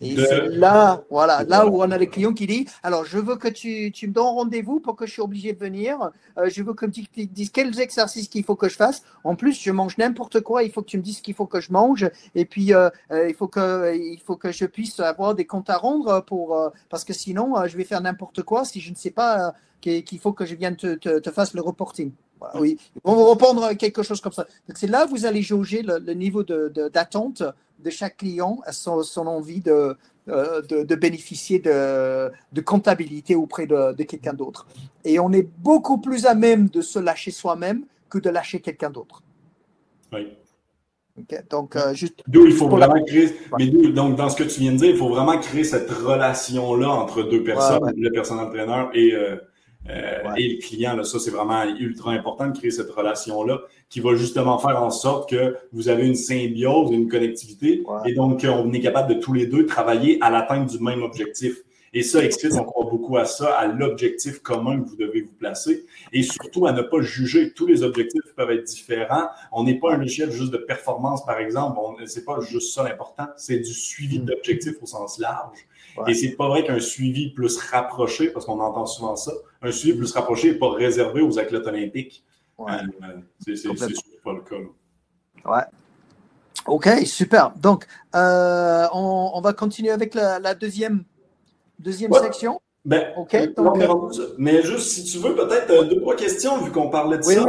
Speaker 3: Et c'est là, voilà, là où on a les clients qui disent Alors, je veux que tu, tu me donnes rendez-vous pour que je sois obligé de venir. Euh, je veux que tu me dises quels exercices qu'il faut que je fasse. En plus, je mange n'importe quoi. Il faut que tu me dises ce qu'il faut que je mange. Et puis, euh, euh, il, faut que, il faut que je puisse avoir des comptes à rendre pour, parce que sinon, je vais faire n'importe quoi si je ne sais pas qu'il faut que je vienne te, te, te fasse le reporting. Oui, ils vont vous répondre quelque chose comme ça. Donc, c'est là où vous allez jauger le, le niveau d'attente de, de chaque client à son, envie de, euh, de, de, bénéficier de, de, comptabilité auprès de, de quelqu'un d'autre. Et on est beaucoup plus à même de se lâcher soi-même que de lâcher quelqu'un d'autre.
Speaker 2: Oui.
Speaker 3: donc, euh, juste.
Speaker 2: D'où il faut vraiment créer. Mais donc, dans ce que tu viens de dire, il faut vraiment créer cette relation-là entre deux personnes, le personnel entraîneur et, euh, euh, et le client. Là, ça, c'est vraiment ultra important de créer cette relation-là qui va justement faire en sorte que vous avez une symbiose, une connectivité, et donc on est capable de tous les deux travailler à l'atteinte du même objectif. Et ça, Expert, on croit beaucoup à ça, à l'objectif commun que vous devez vous placer et surtout à ne pas juger. Tous les objectifs peuvent être différents. On n'est pas un échelle juste de performance, par exemple. C'est pas juste ça l'important. C'est du suivi mm. d'objectifs au sens large. Et c'est pas vrai qu'un suivi plus rapproché, parce qu'on entend souvent ça, un suivi plus rapproché n'est pas réservé aux athlètes olympiques. Euh, c'est pas le cas.
Speaker 3: Ouais. OK, super. Donc, euh, on, va continuer avec la, deuxième, deuxième section.
Speaker 2: Ben, OK. Euh, mais juste, si tu veux, peut-être deux, trois questions, vu qu'on parlait de ça.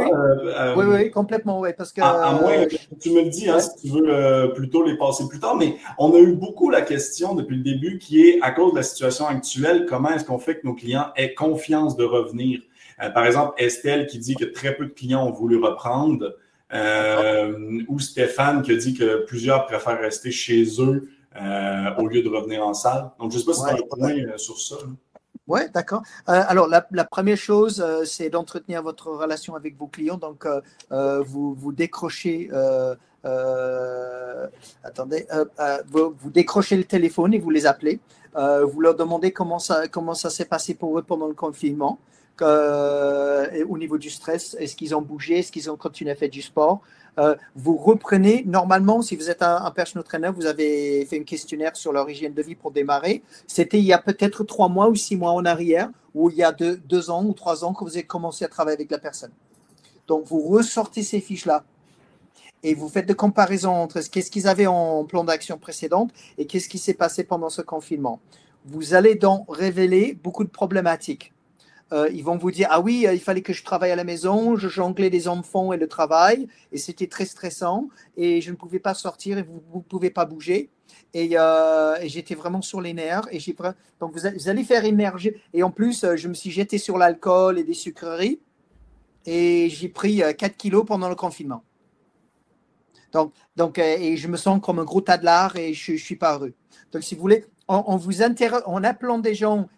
Speaker 3: Oui. oui, complètement, oui. Parce que,
Speaker 2: à, moins que tu me le dis, hein, si tu veux plutôt les passer plus tard. Mais on a eu beaucoup la question depuis le début qui est, à cause de la situation actuelle, comment est-ce qu'on fait que nos clients aient confiance de revenir? Euh, par exemple, Estelle qui dit que très peu de clients ont voulu reprendre, euh, ou Stéphane qui a dit que plusieurs préfèrent rester chez eux euh, au lieu de revenir en salle. Donc, je ne sais pas si tu as un point sur ça.
Speaker 3: Oui, d'accord. alors, la, première chose, c'est d'entretenir votre relation avec vos clients. Donc, vous, vous décrochez. attendez, vous, vous, décrochez le téléphone et vous les appelez. vous leur demandez comment ça, comment ça s'est passé pour eux pendant le confinement. Euh, au niveau du stress Est-ce qu'ils ont bougé Est-ce qu'ils ont continué à faire du sport euh, Vous reprenez, normalement, si vous êtes un, personal trainer, vous avez fait un questionnaire sur leur hygiène de vie pour démarrer. C'était il y a peut-être trois mois ou six mois en arrière, ou il y a deux, deux ans ou trois ans que vous avez commencé à travailler avec la personne. Donc, vous ressortez ces fiches-là et vous faites des comparaisons entre ce qu'est-ce qu'ils avaient en plan d'action précédente et qu'est-ce qui s'est passé pendant ce confinement. Vous allez donc révéler beaucoup de problématiques. Euh, ils vont vous dire ah oui, euh, il fallait que je travaille à la maison, je jonglais les enfants et le travail, et c'était très stressant, et je ne pouvais pas sortir et vous ne pouvez pas bouger. Et, euh, j'étais vraiment sur les nerfs. Et j'ai donc vous, allez faire émerger. Et en plus, je me suis jeté sur l'alcool et des sucreries, et j'ai pris 4 kilos pendant le confinement. Donc, donc et je me sens comme un gros tas de lard et je, ne suis pas heureux. Donc, si vous voulez, en, vous appelant des gens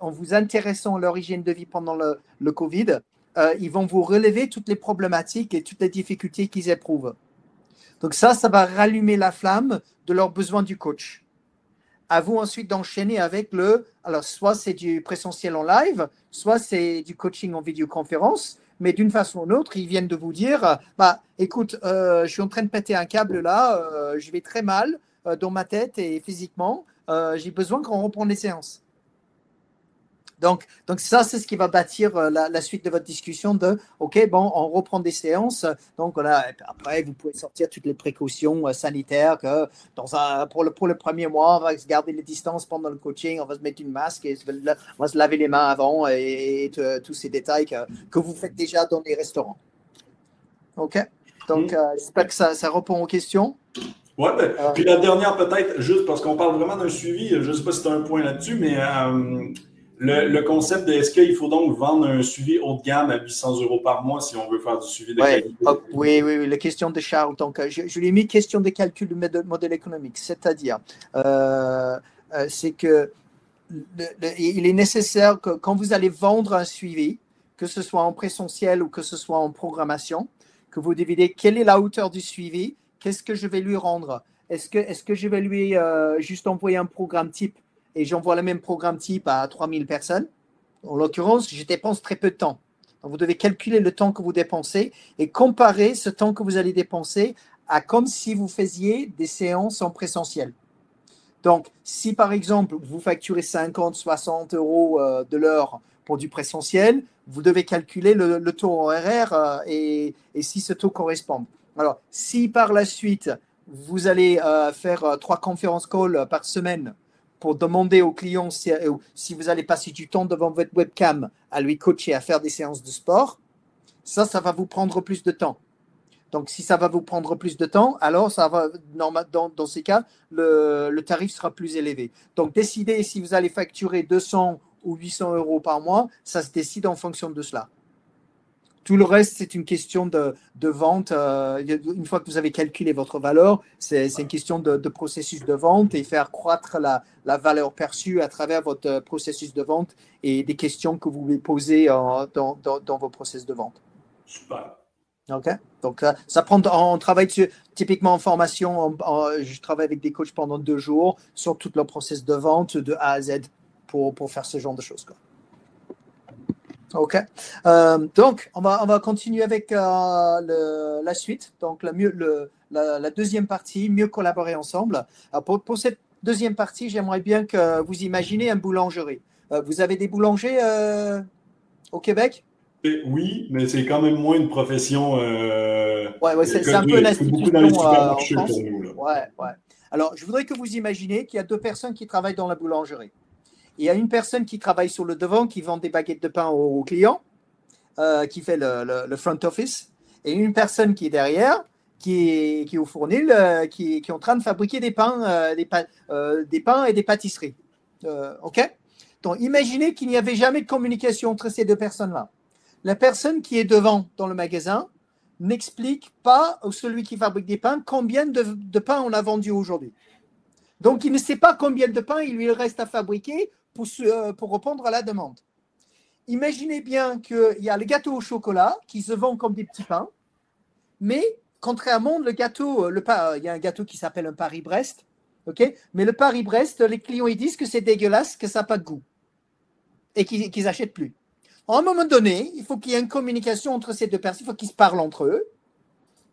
Speaker 3: en vous intéressant à leur hygiène de vie pendant le, Covid, euh, ils vont vous relever toutes les problématiques et toutes les difficultés qu'ils éprouvent. Donc ça, ça va rallumer la flamme de leur besoin du coach. À vous ensuite d'enchaîner avec le, alors soit c'est du présentiel en live, soit c'est du coaching en vidéoconférence, mais d'une façon ou d'une autre, ils viennent de vous dire, bah, écoute, je suis en train de péter un câble là, je vais très mal dans ma tête et physiquement, j'ai besoin qu'on reprenne les séances. Donc, donc ça, c'est ce qui va bâtir euh, la, suite de votre discussion de, OK, bon, on reprend des séances. Donc, voilà, après, vous pouvez sortir toutes les précautions euh, sanitaires que dans un, pour, le, pour le premier mois, on va garder les distances pendant le coaching, on va se mettre une masque et on va se laver les mains avant et, tous ces détails que, que, vous faites déjà dans les restaurants. OK? Donc, euh, j'espère que ça, ça répond aux questions.
Speaker 2: Oui, ben, puis la dernière peut-être, juste parce qu'on parle vraiment d'un suivi, je ne sais pas si tu as un point là-dessus, mais le, concept de est-ce qu'il faut donc vendre un suivi haut de gamme à 800 euros par mois si on veut faire du suivi de qualité?
Speaker 3: oui, oui, oui, la question de Charles. Donc, euh, je, lui ai mis question de calcul du modèle, économique, c'est-à-dire, euh, euh, c'est que il est nécessaire que quand vous allez vendre un suivi, que ce soit en présentiel ou que ce soit en programmation, que vous dividez quelle est la hauteur du suivi, qu'est-ce que je vais lui rendre? Est-ce que, est que je vais lui juste envoyer un programme type et j'envoie le même programme type à 3000 personnes, en l'occurrence, je dépense très peu de temps. Vous devez calculer le temps que vous dépensez et comparer ce temps que vous allez dépenser à comme si vous faisiez des séances en présentiel. Donc, si par exemple, vous facturez 50, 60 euros euh, de l'heure pour du présentiel, vous devez calculer le, taux horaire euh, et, et, si ce taux correspond. Alors, si par la suite, vous allez euh, faire trois conférences call par semaine pour demander au client si, euh, vous allez passer du temps devant votre webcam à lui coacher, à faire des séances de sport, ça, ça va vous prendre plus de temps. Donc, si ça va vous prendre plus de temps, alors ça va, dans, dans ces cas, le, le, tarif sera plus élevé. Donc, décidez si vous allez facturer 200 ou 800 euros par mois, ça se décide en fonction de cela. Tout le reste, c'est une question de, vente. Euh, une fois que vous avez calculé votre valeur, c'est une question de, processus de vente et faire croître la, valeur perçue à travers votre processus de vente et des questions que vous voulez poser dans, vos processus de vente.
Speaker 2: Super.
Speaker 3: OK. Donc, euh, ça prend, on travaille typiquement en formation. je travaille avec des coachs pendant deux jours sur tout le processus de vente de A à Z pour, pour faire ce genre de choses. Quoi. Ok. Euh, donc, on va, on va continuer avec euh, la suite. Donc, la, mieux, le, la, deuxième partie, mieux collaborer ensemble. pour, pour, cette deuxième partie, j'aimerais bien que vous imaginez un boulangerie. Euh, vous avez des boulangers au Québec?
Speaker 2: Oui, mais c'est quand même moins une profession.
Speaker 3: ouais, ouais c'est un peu une institution en France. Ouais, ouais. Alors, je voudrais que vous imaginez qu'il y a deux personnes qui travaillent dans la boulangerie. Il y a une personne qui travaille sur le devant, qui vend des baguettes de pain aux, clients, euh, qui fait le, front office, et une personne qui est derrière, qui est, au fournil, euh, qui, est en train de fabriquer des pains, euh, des, pains et des pâtisseries. OK? Donc, imaginez qu'il n'y avait jamais de communication entre ces deux personnes-là. La personne qui est devant dans le magasin n'explique pas à celui qui fabrique des pains combien de, de pain on a vendu aujourd'hui. Donc, il ne sait pas combien de pain il lui reste à fabriquer pour, euh, pour répondre à la demande. Imaginez bien qu'il y a le gâteau au chocolat qui se vend comme des petits pains, mais contrairement gâteau, euh, le, il y a un gâteau qui s'appelle un Paris-Brest, ok mais le Paris-Brest, les clients ils disent que c'est dégueulasse, que ça n'a pas de goût et qu'ils n'achètent plus. À un moment donné, il faut qu'il y ait une communication entre ces deux personnes, il faut qu'ils se parlent entre eux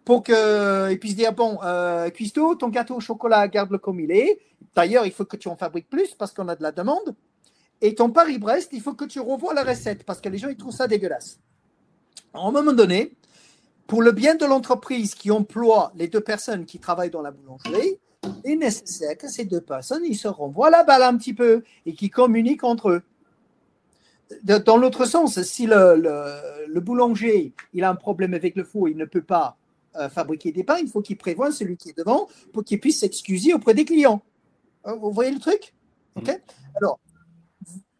Speaker 3: pour qu'ils puissent dire bon, euh, Cuisto, ton gâteau au chocolat, garde-le comme il est. D'ailleurs, il faut que tu en fabriques plus parce qu'on a de la demande. Et ton Paris-Brest, il faut que tu revoies la recette parce que les gens ils trouvent ça dégueulasse. À un moment donné, pour le bien de l'entreprise qui emploie les deux personnes qui travaillent dans la boulangerie, il est nécessaire que ces deux personnes ils se renvoient la balle un petit peu et qu'ils communiquent entre eux. Dans l'autre sens, si le, le, boulanger il a un problème avec le four, il ne peut pas euh, fabriquer des pains, il faut qu'il prévoie celui qui est devant pour qu'il puisse s'excuser auprès des clients. Euh, vous voyez le truc? Mm. Alors,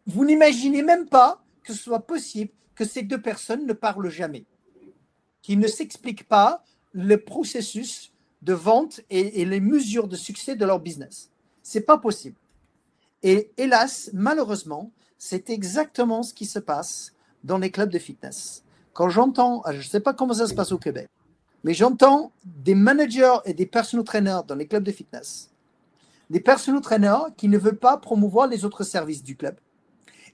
Speaker 3: vous n'imaginez même pas que ce soit possible que ces deux personnes ne parlent jamais, qu'ils ne s'expliquent pas le processus de vente et, les mesures de succès de leur business. C'est pas possible. Et hélas, malheureusement, c'est exactement ce qui se passe dans les clubs de fitness. Quand j'entends, je ne sais pas comment ça se passe au Québec, mais j'entends des managers et des personal trainers dans les clubs de fitness, des personal trainers qui ne veulent pas promouvoir les autres services du club,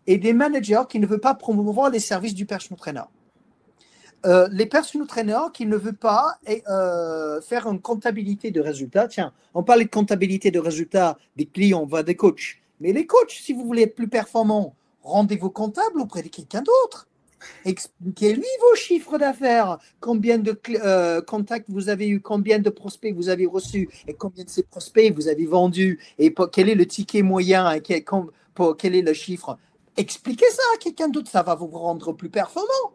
Speaker 3: et des managers qui ne veulent pas promouvoir les services du personal trainer. euh, les personal trainers qui ne veulent pas euh, faire une comptabilité de résultats. Tiens, on parle de comptabilité de résultats des clients, va des coachs. Mais les coachs, si vous voulez être plus performant, rendez-vous comptable auprès de quelqu'un d'autre. Expliquez-lui vos chiffres d'affaires, combien de euh, contacts vous avez eu, combien de prospects vous avez reçus et combien de ces prospects vous avez vendus et quel est le ticket moyen et quel est le chiffre. Expliquez ça à quelqu'un d'autre, ça va vous rendre plus performant.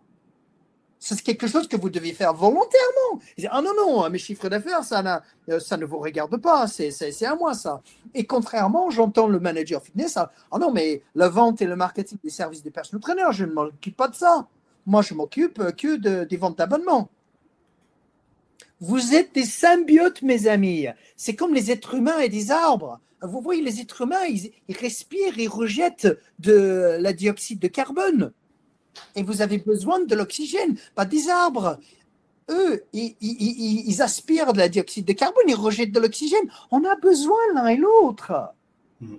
Speaker 3: C'est quelque chose que vous devez faire volontairement. Ah non, non, mes chiffres d'affaires, ça, euh, ça ne vous regarde pas, c'est à moi ça. Et contrairement, j'entends le manager fitness, ah, ah non, mais la vente et le marketing des services des personal trainers, je ne m'occupe pas de ça. Moi, je m'occupe que de, des ventes d'abonnement. Vous êtes des symbiotes, mes amis. C'est comme les êtres humains et des arbres. Vous voyez, les êtres humains, ils, ils respirent, ils rejettent de la dioxyde de carbone et vous avez besoin de l'oxygène, pas des arbres. Eux, ils, aspirent de la dioxyde de carbone, ils rejettent de l'oxygène. On a besoin l'un et l'autre. Hmm.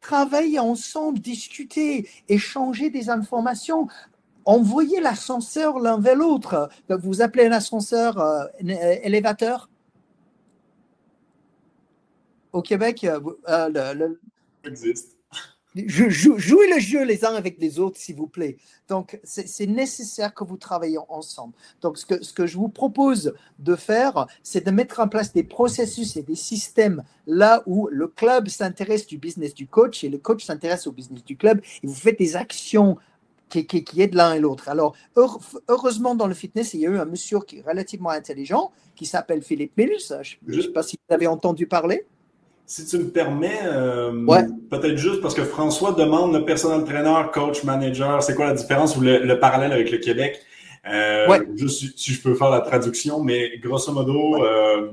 Speaker 3: Travailler ensemble, discuter, échanger des informations, envoyer l'ascenseur l'un vers l'autre. Vous appelez un ascenseur euh, euh, élévateur? Au Québec, euh, le,
Speaker 2: existe
Speaker 3: jouez le jeu les uns avec les autres, s'il vous plaît. Donc, c'est nécessaire que vous travaillez ensemble. Donc, ce que, ce que je vous propose de faire, c'est de mettre en place des processus et des systèmes là où le club s'intéresse du business du coach et le coach s'intéresse au business du club et vous faites des actions qui, qui, qui aident l'un et l'autre. Alors, heureusement, dans le fitness, il y a eu un monsieur qui est relativement intelligent qui s'appelle Philippe Mills. Je ne sais pas si vous avez entendu parler.
Speaker 2: Si tu me permets, euh, peut-être juste parce que François demande le personal trainer, coach, manager, c'est quoi la différence ou le, parallèle avec le Québec? Euh, juste si je peux faire la traduction, mais grosso modo, euh,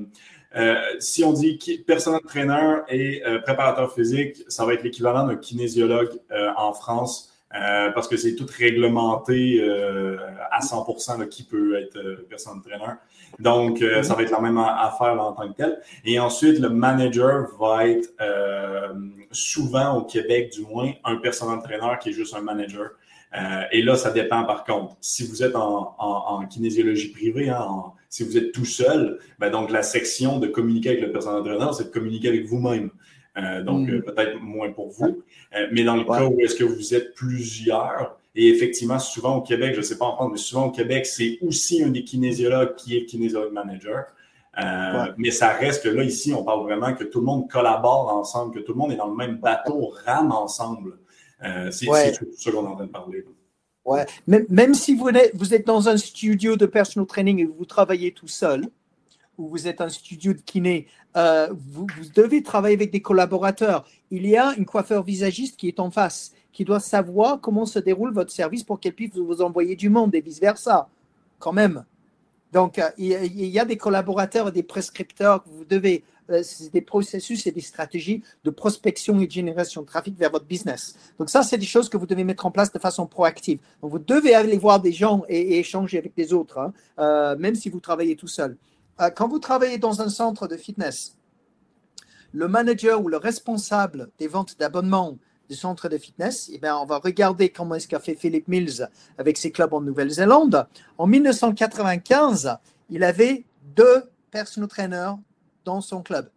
Speaker 2: euh, si on dit personal trainer et préparateur physique, ça va être l'équivalent d'un kinésiologue en France. Parce que c'est tout réglementé à 100% qui peut être personal trainer. Donc, euh, mhm. ça va être la même affaire en tant que tel. Et ensuite, le manager va être euh, souvent au Québec, du moins, un personal trainer qui est juste un manager. Euh, et là, ça dépend par contre. Si vous êtes en, kinésiologie privée, hein, si vous êtes tout seul, ben donc la section de communiquer avec le personal trainer, c'est de communiquer avec vous-même. Donc, mhm. peut-être moins pour vous. mais dans le cas où est-ce que vous êtes plusieurs, et effectivement, souvent au Québec, je ne sais pas en France, mais souvent au Québec, c'est aussi un des kinésiologues qui est le kinésiologue manager. Euh, mais ça reste que là, ici, on parle vraiment que tout le monde collabore ensemble, que tout le monde est dans le même bateau, rame ensemble. Euh, c'est tout ce qu'on est en train de parler.
Speaker 3: Ouais. Même, si vous êtes, vous êtes dans un studio de personal training et vous travaillez tout seul, ou vous êtes un studio de kiné, euh, vous, devez travailler avec des collaborateurs. Il y a une coiffeur visagiste qui est en face qui doit savoir comment se déroule votre service pour qu'elle puisse vous envoyer du monde et vice-versa, quand même. Donc, euh, il y a des collaborateurs et des prescripteurs vous devez, euh, c'est des processus et des stratégies de prospection et de génération de trafic vers votre business. Donc, ça, c'est des choses que vous devez mettre en place de façon proactive. Vous devez aller voir des gens et, échanger avec des autres, hein, même si vous travaillez tout seul. Quand vous travaillez dans un centre de fitness, le manager ou le responsable des ventes d'abonnement du centre de fitness, eh bien, on va regarder comment est-ce qu'a fait Philip Mills avec ses clubs en Nouvelle-Zélande. En 1995, il avait deux personal trainers dans son club.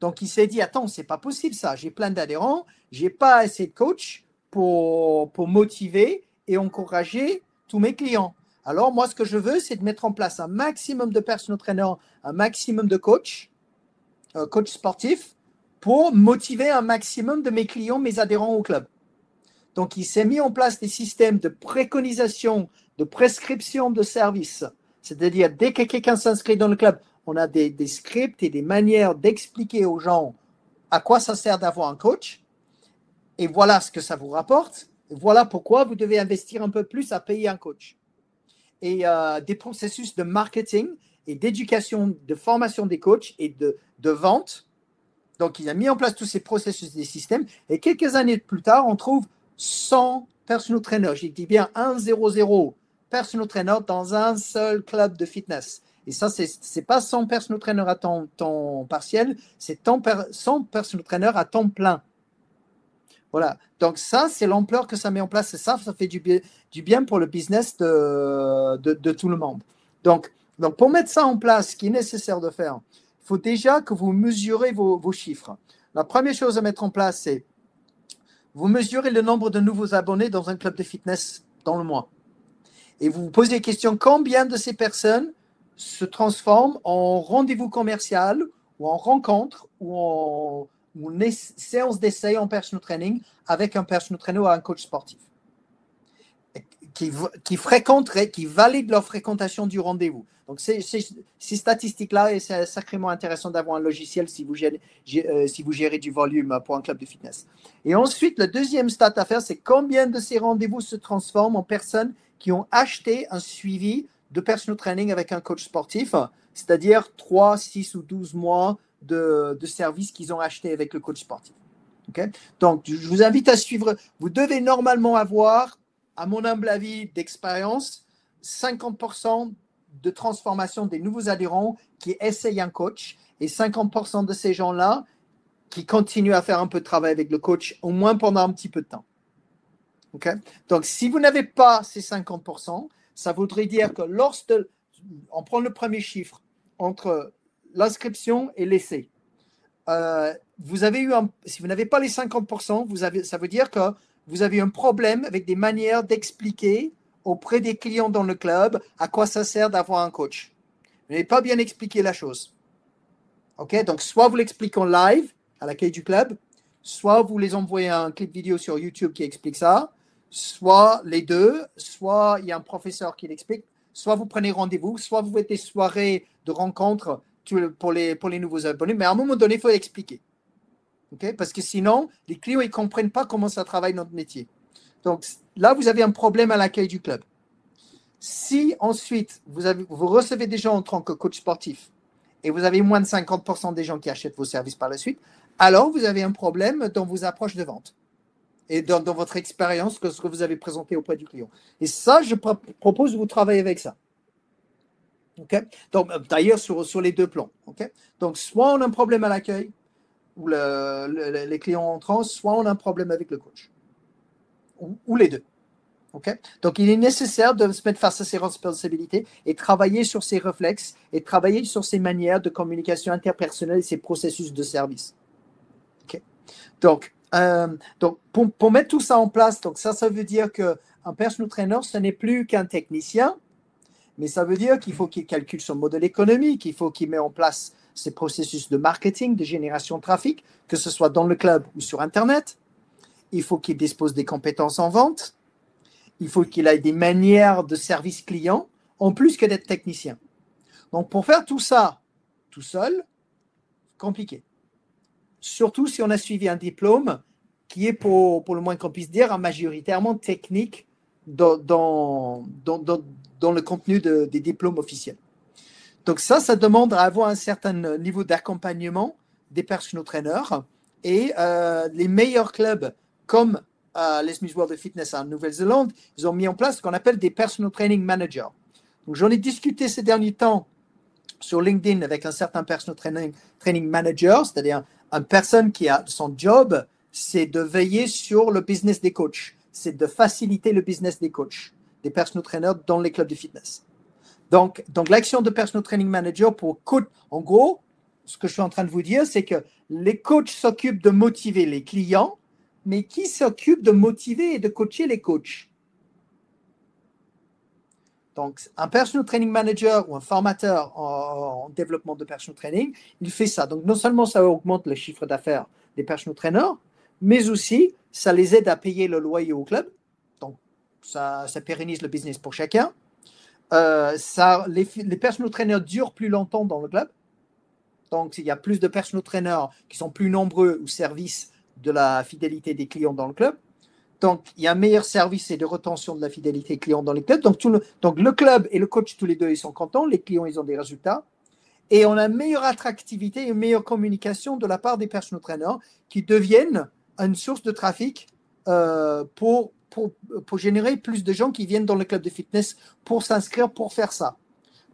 Speaker 3: Donc, il s'est dit, attends, c'est pas possible ça. J'ai plein d'adhérents, j'ai pas assez de coachs pour, pour motiver et encourager tous mes clients. Alors, moi, ce que je veux, c'est de mettre en place un maximum de personal trainers, un maximum de coachs, euh, coachs sportifs, pour motiver un maximum de mes clients, mes adhérents au club. Donc, il s'est mis en place des systèmes de préconisation, de prescription de services. C'est-à-dire, dès que quelqu'un s'inscrit dans le club, on a des, scripts et des manières d'expliquer aux gens à quoi ça sert d'avoir un coach. Et voilà ce que ça vous rapporte. Et voilà pourquoi vous devez investir un peu plus à payer un coach. Et euh, des processus de marketing et d'éducation, de formation des coachs et de, de vente donc, il a mis en place tous ces processus des systèmes. Et quelques années plus tard, on trouve 100 personal trainers. J'ai dit bien 100 personal trainers dans un seul club de fitness. Et ça, ce n'est pas 100 personal trainers à temps, partiel, c'est 100 personal trainers à temps plein. Voilà. Donc ça, c'est l'ampleur que ça met en place. Et ça, ça fait du bien, pour le business de, de, tout le monde. Donc, donc, pour mettre ça en place, ce qui est nécessaire de faire, il faut déjà que vous mesurez vos, vos chiffres. La première chose à mettre en place, c'est vous mesurez le nombre de nouveaux abonnés dans un club de fitness dans le mois. Et vous vous posez la question, combien de ces personnes se transforment en rendez-vous commercial ou en rencontre ou en une séance d'essai en personal training avec un personal trainer ou un coach sportif qui, qui fréquenterait, qui valide leur fréquentation du rendez-vous. Donc, ces, statistiques-là, c'est sacrément intéressant d'avoir un logiciel si vous, gérez, euh, si vous gérez du volume pour un club de fitness. Et ensuite, le deuxième stat à faire, c'est combien de ces rendez-vous se transforment en personnes qui ont acheté un suivi de personal training avec un coach sportif, c'est-à-dire 3, 6 ou 12 mois de, services qu'ils ont acheté avec le coach sportif. Donc, je vous invite à suivre. Vous devez normalement avoir, à mon humble avis d'expérience, 50% de transformation des nouveaux adhérents qui essayent un coach et 50% de ces gens-là qui continuent à faire un peu de travail avec le coach, au moins pendant un petit peu de temps. Donc, si vous n'avez pas ces 50%, ça voudrait dire que lorsque, on prend le premier chiffre, entre l'inscription et l'essai. Euh, vous avez eu si vous n'avez pas les 50%, vous ça veut dire que vous avez un problème avec des manières d'expliquer auprès des clients dans le club à quoi ça sert d'avoir un coach. Vous n'avez pas bien expliqué la chose. OK Donc, soit vous l'expliquez en live à l'accueil du club, soit vous les envoyez un clip vidéo sur YouTube qui explique ça, soit les deux, soit il y a un professeur qui l'explique, soit vous prenez rendez-vous, soit vous faites des soirées de rencontres pour les, nouveaux abonnés, mais à un moment donné, il faut expliquer. Parce que sinon, les clients ne comprennent pas comment ça travaille notre métier. Donc là, vous avez un problème à l'accueil du club. Si ensuite, vous recevez des gens en tant que coach sportif et vous avez moins de 50% des gens qui achètent vos services par la suite, alors vous avez un problème dans vos approches de vente et dans, votre expérience que ce que vous avez présenté auprès du client. Et ça, je propose de vous travailler avec ça. Donc, d'ailleurs, sur, les deux plans. Donc, soit on a un problème à l'accueil, où les clients entrants, soit on a un problème avec le coach. Ou, les deux. Donc, il est nécessaire de se mettre face à ses responsabilités et travailler sur ses réflexes et travailler sur ses manières de communication interpersonnelle et ses processus de service. Donc, euh, donc pour, pour, mettre tout ça en place, donc ça, ça veut dire qu'un personal trainer, ce n'est plus qu'un technicien, mais ça veut dire qu'il faut qu'il calcule son modèle économique, il faut qu'il mette en place ses processus de marketing, de génération de trafic, que ce soit dans le club ou sur Internet. Il faut qu'il dispose des compétences en vente. Il faut qu'il ait des manières de service client, en plus que d'être technicien. Donc, pour faire tout ça tout seul, compliqué. Surtout si on a suivi un diplôme qui est, pour, pour le moins qu'on puisse dire, majoritairement technique dans, dans, dans, dans le contenu des diplômes officiels. Donc ça, ça demande à avoir un certain niveau d'accompagnement des personal trainers et euh, les meilleurs clubs comme euh, les Smith World of Fitness en Nouvelle-Zélande, ils ont mis en place ce qu'on appelle des personal training managers. Donc j'en ai discuté ces derniers temps sur LinkedIn avec un certain personal training, training manager, c'est-à-dire une personne qui a son job, c'est de veiller sur le business des coachs, c'est de faciliter le business des coachs des personal trainers dans les clubs de fitness. Donc, donc l'action de personal training manager pour coach, en gros, ce que je suis en train de vous dire, c'est que les coachs s'occupent de motiver les clients, mais qui s'occupe de motiver et de coacher les coachs? Donc, un personal training manager ou un formateur en, développement de personal training, il fait ça. Donc, non seulement ça augmente le chiffre d'affaires des personal trainers, mais aussi ça les aide à payer le loyer au club ça, pérennise le business pour chacun. Euh, ça, les, les personal trainers durent plus longtemps dans le club. Donc, il y a plus de personal trainers qui sont plus nombreux au service de la fidélité des clients dans le club. Donc, il y a un meilleur service et de retention de la fidélité client dans les clubs. Donc, le club et le coach, tous les deux, ils sont contents. Les clients, ils ont des résultats. Et on a une meilleure attractivité et une meilleure communication de la part des personal trainers qui deviennent une source de trafic euh, pour, pour, générer plus de gens qui viennent dans le club de fitness pour s'inscrire pour faire ça.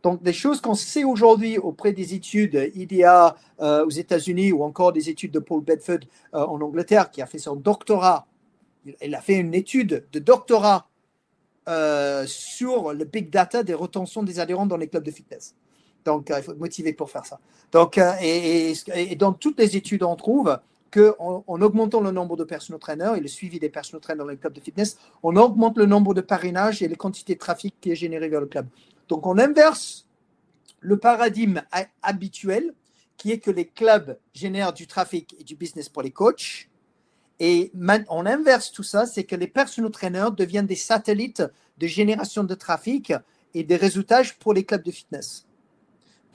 Speaker 3: Donc, des choses qu'on sait aujourd'hui auprès des études IDEA aux États-Unis ou encore des études de Paul Bedford en Angleterre, qui a fait son doctorat. Il a fait une étude de doctorat sur le big data des retentions des adhérents dans les clubs de fitness. Donc, il faut être motivé pour faire ça. Donc, et, dans toutes les études, on trouve qu'en en augmentant le nombre de personal trainers et le suivi des personal trainers dans les clubs de fitness, on augmente le nombre de parrainages et les quantités de trafic qui est généré vers le club. Donc, on inverse le paradigme habituel qui est que les clubs génèrent du trafic et du business pour les coachs. Et on inverse tout ça, c'est que les personal trainers deviennent des satellites de génération de trafic et des résultages pour les clubs de fitness.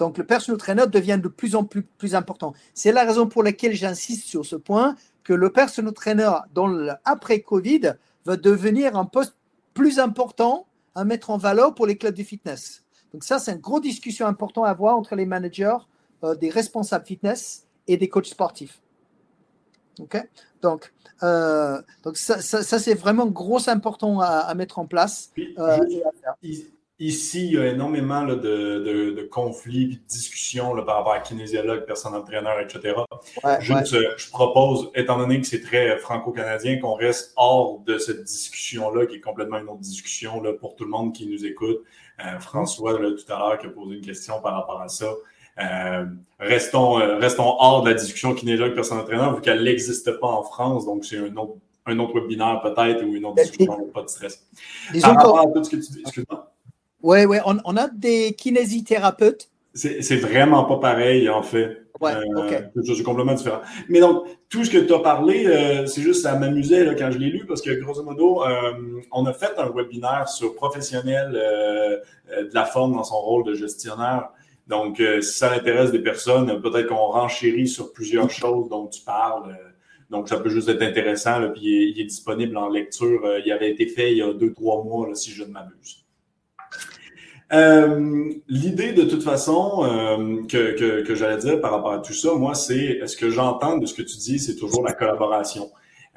Speaker 3: Donc, le personal trainer devient de plus en plus, plus important. C'est la raison pour laquelle j'insiste sur ce point, que le personal trainer, dans l'après Covid, va devenir un poste plus important à mettre en valeur pour les clubs de fitness. Donc, ça, c'est une grosse discussion importante à avoir entre les managers, euh, des responsables fitness et des coachs sportifs. OK? Donc, euh, donc ça, ça, c'est vraiment gros important à, mettre en place. Euh,
Speaker 2: Ici, il y a énormément de, de, conflits et de discussions par rapport à kinésiologue, personne entraîneur, etc. Juste, euh, je propose, étant donné que c'est très franco-canadien, qu'on reste hors de cette discussion-là, qui est complètement une autre discussion là, pour tout le monde qui nous écoute. Euh, François, tout à l'heure, qui a posé une question par rapport à ça. Euh, restons, restons hors de la discussion kinésiologue, personne entraîneur, vu qu'elle n'existe pas en France. Donc, c'est un autre, un autre webinaire peut-être ou une autre discussion, pas de stress. Par rapport à tout ce que tu dis, excuse-moi.
Speaker 3: Oui, oui, on, on, a des kinésithérapeutes.
Speaker 2: C'est vraiment pas pareil, en fait.
Speaker 3: Ouais, euh,
Speaker 2: C'est complètement différent. Mais donc, tout ce que tu as parlé, euh, c'est juste, ça m'amusait quand je l'ai lu, parce que grosso modo, euh, on a fait un webinaire sur professionnel de la forme dans son rôle de gestionnaire. Donc, si ça intéresse des personnes, peut-être qu'on renchérit sur plusieurs choses dont tu parles. donc, ça peut juste être intéressant. Là, puis il est, disponible en lecture. il avait été fait il y a deux, trois mois, là, si je ne m'abuse. Euh, l'idée, de toute façon, euh, que, que, que j'allais dire par rapport à tout ça, moi, c'est ce que j'entends de ce que tu dis, c'est toujours la collaboration.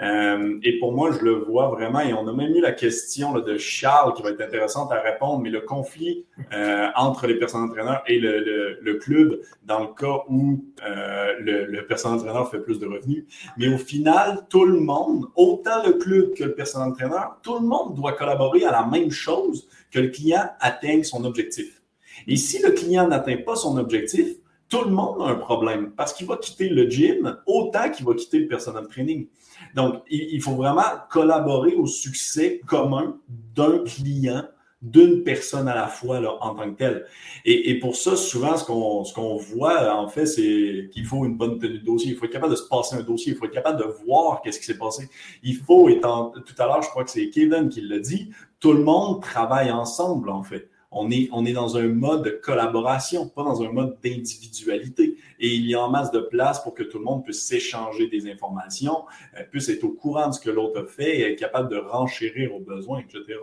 Speaker 2: Euh, et pour moi, je le vois vraiment, et on a même eu la question de Charles qui va être intéressante à répondre, mais le conflit euh, entre les personnes entraîneurs et le, club dans le cas où euh, le, le personnel entraîneur fait plus de revenus. Mais au final, tout le monde, autant le club que le personnel entraîneur, tout le monde doit collaborer à la même chose que le client atteigne son objectif. Et si le client n'atteint pas son objectif, tout le monde a un problème parce qu'il va quitter le gym autant qu'il va quitter le personal training. Donc, il, faut vraiment collaborer au succès commun d'un client, d'une personne à la fois en tant que tel. Et, pour ça, souvent, ce qu'on ce qu'on voit, en fait, c'est qu'il faut une bonne tenue de dossier. Il faut être capable de se passer un dossier. Il faut être capable de voir qu'est-ce qui s'est passé. Il faut, étant, tout à l'heure, je crois que c'est Kevin qui l'a dit, tout le monde travaille ensemble, en fait. On est, on est dans un mode de collaboration, pas dans un mode d'individualité. Et il y a en masse de place pour que tout le monde puisse s'échanger des informations, euh, puisse être au courant de ce que l'autre a fait et être capable de renchérir aux besoins, etc.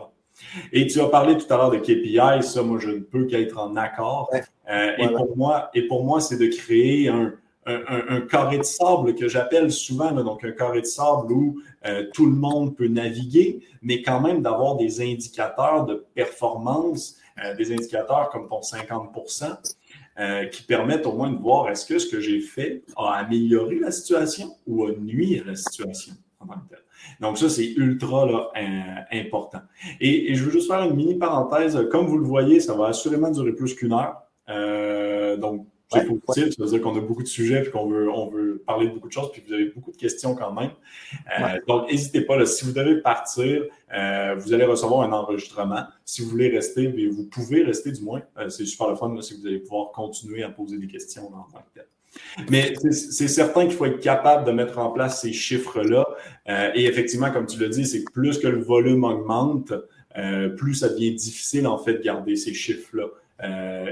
Speaker 2: Et tu as parlé tout à l'heure de KPI, ça, moi, je ne peux qu'être en accord. Euh, et, Pour moi, et pour moi, c'est de créer un, un, carré de sable que j'appelle souvent, donc un carré de sable où euh, tout le monde peut naviguer, mais quand même d'avoir des indicateurs de performance des indicateurs comme ton 50% euh, qui permettent au moins de voir est-ce que ce que j'ai fait a amélioré la situation ou a nuit à la situation Donc, ça, c'est ultra euh, important. Et, je veux juste faire une mini parenthèse. Comme vous le voyez, ça va assurément durer plus qu'une heure. donc, c'est positif, ça veut dire qu'on a beaucoup de sujets et qu'on veut, on veut parler de beaucoup de choses, puis vous avez beaucoup de questions quand même. Euh, donc, n'hésitez pas, si vous devez partir, euh, vous allez recevoir un enregistrement. Si vous voulez rester, vous pouvez rester du moins. Euh, c'est super le fun, si vous allez pouvoir continuer à poser des questions en tant que tel. Mais c'est certain qu'il faut être capable de mettre en place ces chiffres-là. et effectivement, comme tu l'as dit, c'est que plus que le volume augmente, plus ça devient difficile en fait de garder ces chiffres-là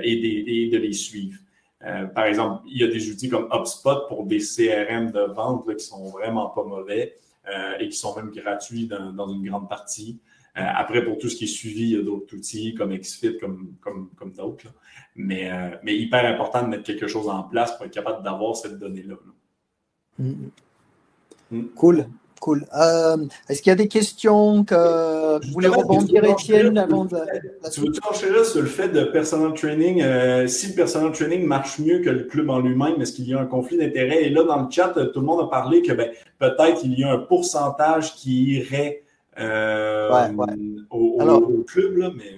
Speaker 2: et, et de les suivre. Euh, par exemple, il y a des outils comme HubSpot pour des CRM de vente là, qui sont vraiment pas mauvais euh, et qui sont même gratuits dans, dans une grande partie. Euh, après, pour tout ce qui est suivi, il y a d'autres outils comme XFIT, comme, comme, comme d'autres. Mais, mais hyper important de mettre quelque chose en place pour être capable d'avoir cette donnée-là.
Speaker 3: Mm-hmm. Mm. Cool. Cool. Euh, est-ce qu'il y a des questions que vous voulez rebondir, Étienne, avant de.
Speaker 2: Tu veux-tu enchérir sur le fait de personal training? Euh, si le personal training marche mieux que le club en lui-même, est-ce qu'il y a un conflit d'intérêts? Et là, dans le chat, tout le monde a parlé que ben, peut-être il y a un pourcentage qui irait euh, Au, club, là, mais.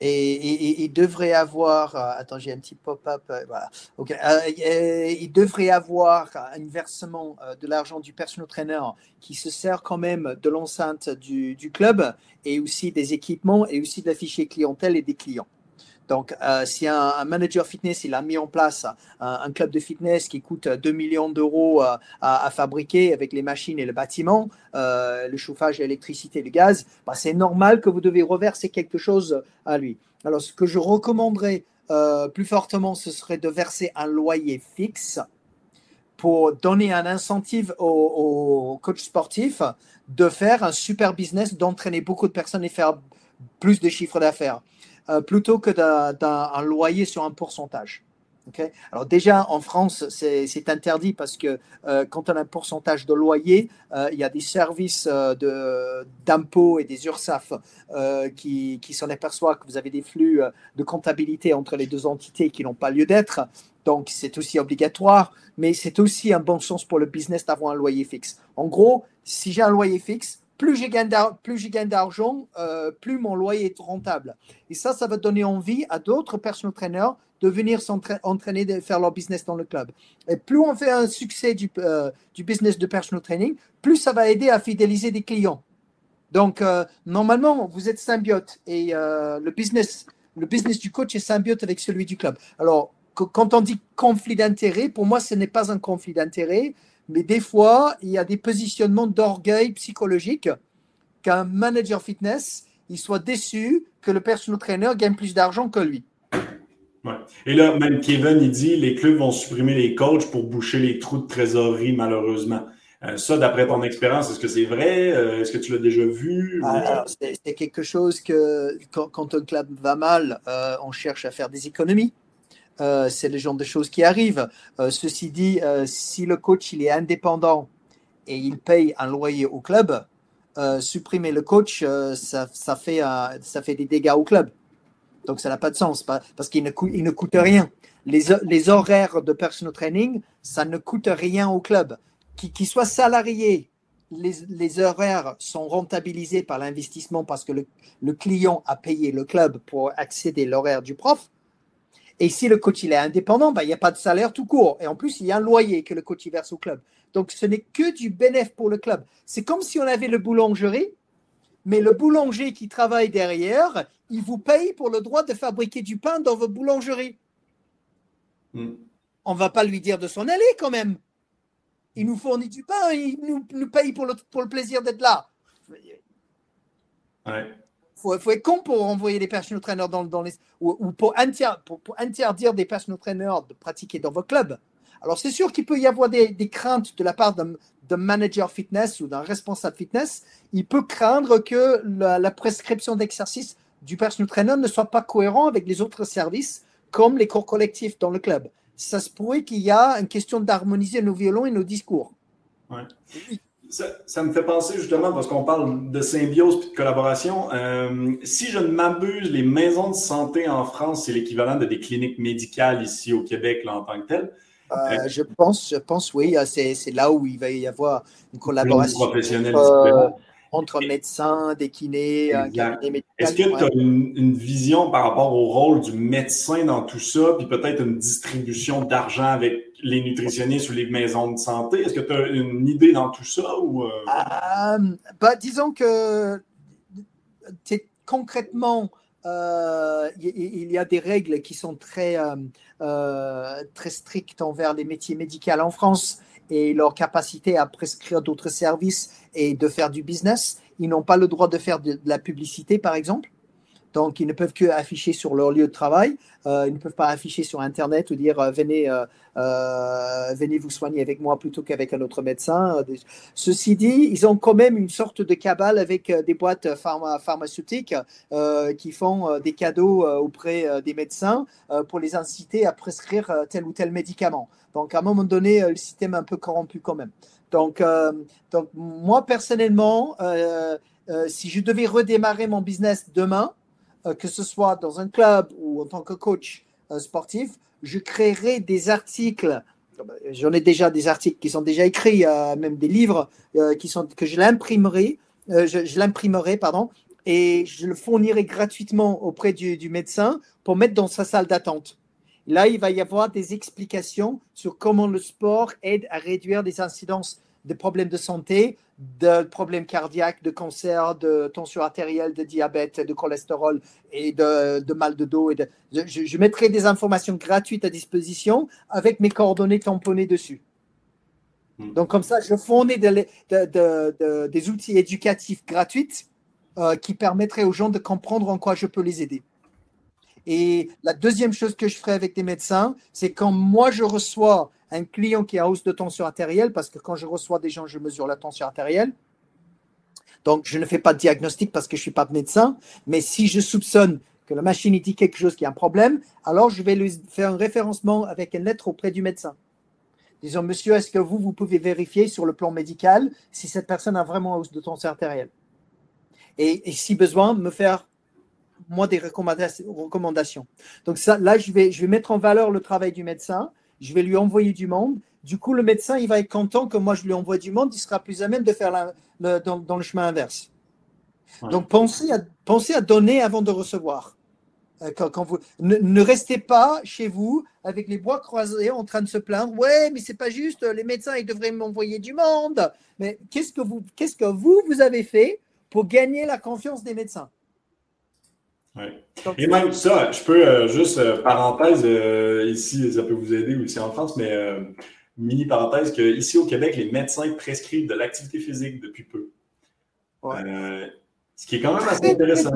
Speaker 3: Et, il devrait avoir, euh, attends, j'ai un petit pop-up, euh, voilà. Euh, il devrait avoir un versement de l'argent du personal trainer qui se sert quand même de l'enceinte du, club et aussi des équipements et aussi de la clientèle et des clients. Donc, euh, si un, manager fitness il a mis en place un, club de fitness qui coûte 2 millions d'euros euh, à, fabriquer avec les machines et le bâtiment, euh, le chauffage, l'électricité, le gaz, bah, c'est normal que vous devez reverser quelque chose à lui. Alors, ce que je recommanderais plus fortement, ce serait de verser un loyer fixe pour donner un incentive aux, coachs sportifs de faire un super business, d'entraîner beaucoup de personnes et faire plus de chiffres d'affaires. Euh, plutôt que d'un loyer sur un pourcentage. Alors déjà, en France, c'est interdit parce que euh, quand on a un pourcentage de loyer, euh, il y a des services d'impôts et des URSAF qui, qui s'en aperçoivent que vous avez des flux de comptabilité entre les deux entités qui n'ont pas lieu d'être. Donc c'est aussi obligatoire, mais c'est aussi un bon sens pour le business d'avoir un loyer fixe. En gros, si j'ai un loyer fixe, plus je gagne d'argent, euh, plus mon loyer est rentable. Et ça, ça va donner envie à d'autres personal trainers de venir s'entraîner, de faire leur business dans le club. Et plus on fait un succès du, euh, business de personal training, plus ça va aider à fidéliser des clients. Donc, euh, normalement, vous êtes symbiote et le, business, le business du coach est symbiote avec celui du club. Alors, quand on dit conflit d'intérêt, pour moi, ce n'est pas un conflit d'intérêt mais des fois, il y a des positionnements d'orgueil psychologique qu'un manager fitness, il soit déçu que le personal trainer gagne plus d'argent que lui.
Speaker 2: Ouais. Et là, même Kevin, il dit les clubs vont supprimer les coachs pour boucher les trous de trésorerie, malheureusement. Euh, ça, d'après ton expérience, est-ce que c'est vrai? Euh, est-ce que tu l'as déjà vu?
Speaker 3: Ah, c'est quelque chose que quand, un club va mal, euh, on cherche à faire des économies. Euh, c'est le genre de choses qui arrivent. Euh, ceci dit, euh, si le coach il est indépendant et il paye un loyer au club, supprimer le coach, ça, fait, des dégâts au club. Donc ça n'a pas de sens parce qu'il ne, coûte, rien. Les, horaires de personal training, ça ne coûte rien au club. Qu'il qui soit salarié, les, les, horaires sont rentabilisés par l'investissement parce que le, le, client a payé le club pour accéder à l'horaire du prof. Et si le coach il est indépendant, bah, il n'y a pas de salaire tout court. Et en plus, il y a un loyer que le coach verse au club. Donc, ce n'est que du bénéfice pour le club. C'est comme si on avait le boulangerie, mais le boulanger qui travaille derrière, il vous paye pour le droit de fabriquer du pain dans vos boulangeries. Hmm. On ne va pas lui dire de s'en aller quand même. Il nous fournit du pain, il nous, paye pour le, pour le plaisir d'être là.
Speaker 2: Ouais
Speaker 3: faut, faut être con pour envoyer des personal trainers dans, dans les. ou, pour, interdire des personal trainers de pratiquer dans vos clubs. Alors, c'est sûr qu'il peut y avoir des, craintes de la part d'un manager fitness ou d'un responsable fitness. Il peut craindre que la, prescription d'exercice du personal trainer ne soit pas cohérent avec les autres services, comme les cours collectifs dans le club. Ça se pourrait qu'il y a une question d'harmoniser nos violons et nos discours.
Speaker 2: Ouais. Ça, me fait penser justement, parce qu'on parle de symbiose et de collaboration. Euh, si je ne m'abuse, les maisons de santé en France, c'est l'équivalent de des cliniques médicales ici au Québec là, en tant que tel.
Speaker 3: Euh, euh, je pense, je pense, oui, c'est là où il va y avoir une collaboration.
Speaker 2: Professionnelle
Speaker 3: entre médecins, des kinés,
Speaker 2: Est-ce que tu as une, vision par rapport au rôle du médecin dans tout ça, puis peut-être une distribution d'argent avec les nutritionnistes ou les maisons de santé? Est-ce que tu as une idée dans tout ça? Ou, euh?
Speaker 3: Euh, bah, disons que concrètement, euh, il y a des règles qui sont très, très strictes envers les métiers médicaux en France et leur capacité à prescrire d'autres services et de faire du business. Ils n'ont pas le droit de faire de, la publicité, par exemple. Donc, ils ne peuvent que afficher sur leur lieu de travail. Euh, ils ne peuvent pas afficher sur Internet ou dire euh, venez, euh, venez vous soigner avec moi plutôt qu'avec un autre médecin. Ceci dit, ils ont quand même une sorte de cabale avec des boîtes pharmaceutiques qui font des cadeaux auprès des médecins pour les inciter à prescrire tel ou tel médicament. Donc, à un moment donné, le système est un peu corrompu quand même. Donc, donc moi, personnellement, si je devais redémarrer mon business demain, que ce soit dans un club ou en tant que coach sportif, je créerais des articles j'en ai déjà des articles qui sont déjà écrits, même des livres qui sont, que je l'imprimerai, je, l'imprimerai, pardon, et je le fournirai gratuitement auprès du, médecin pour mettre dans sa salle d'attente. Là, il va y avoir des explications sur comment le sport aide à réduire les incidences de problèmes de santé, de problèmes cardiaques, de cancer, de tension artérielle, de diabète, de cholestérol et de, mal de dos. Et de, je, mettrai des informations gratuites à disposition avec mes coordonnées tamponnées dessus. Hmm. Donc comme ça, je fournis des outils éducatifs gratuits euh, qui permettrait aux gens de comprendre en quoi je peux les aider. Et la deuxième chose que je ferai avec des médecins, c'est quand moi je reçois un client qui a hausse de tension artérielle, parce que quand je reçois des gens, je mesure la tension artérielle. Donc, je ne fais pas de diagnostic parce que je ne suis pas médecin, mais si je soupçonne que la machine dit quelque chose qui a un problème, alors je vais lui faire un référencement avec une lettre auprès du médecin. Disons, monsieur, est-ce que vous, vous pouvez vérifier sur le plan médical si cette personne a vraiment hausse de tension artérielle? Et, si besoin, me faire moi des recommandations. Donc là, je vais, je vais mettre en valeur le travail du médecin. Je vais lui envoyer du monde. Du coup, le médecin, il va être content que moi, je lui envoie du monde. Il sera plus à même de faire dans, le chemin inverse. Donc, pensez à, pensez à donner avant de recevoir. Euh, quand, vous, ne, restez pas chez vous avec les bois croisés en train de se plaindre. Ouais, mais c'est pas juste. Les médecins, ils devraient m'envoyer du monde. Mais qu'est-ce que vous, qu'est-ce que vous, vous avez fait pour gagner la confiance des médecins?
Speaker 2: Et même ça, je peux euh, juste, euh, parenthèse, euh, ici, ça peut vous aider aussi en France, mais mini parenthèse, qu'ici au Québec, les médecins prescrivent de l'activité physique depuis peu. ce qui est quand même assez intéressant.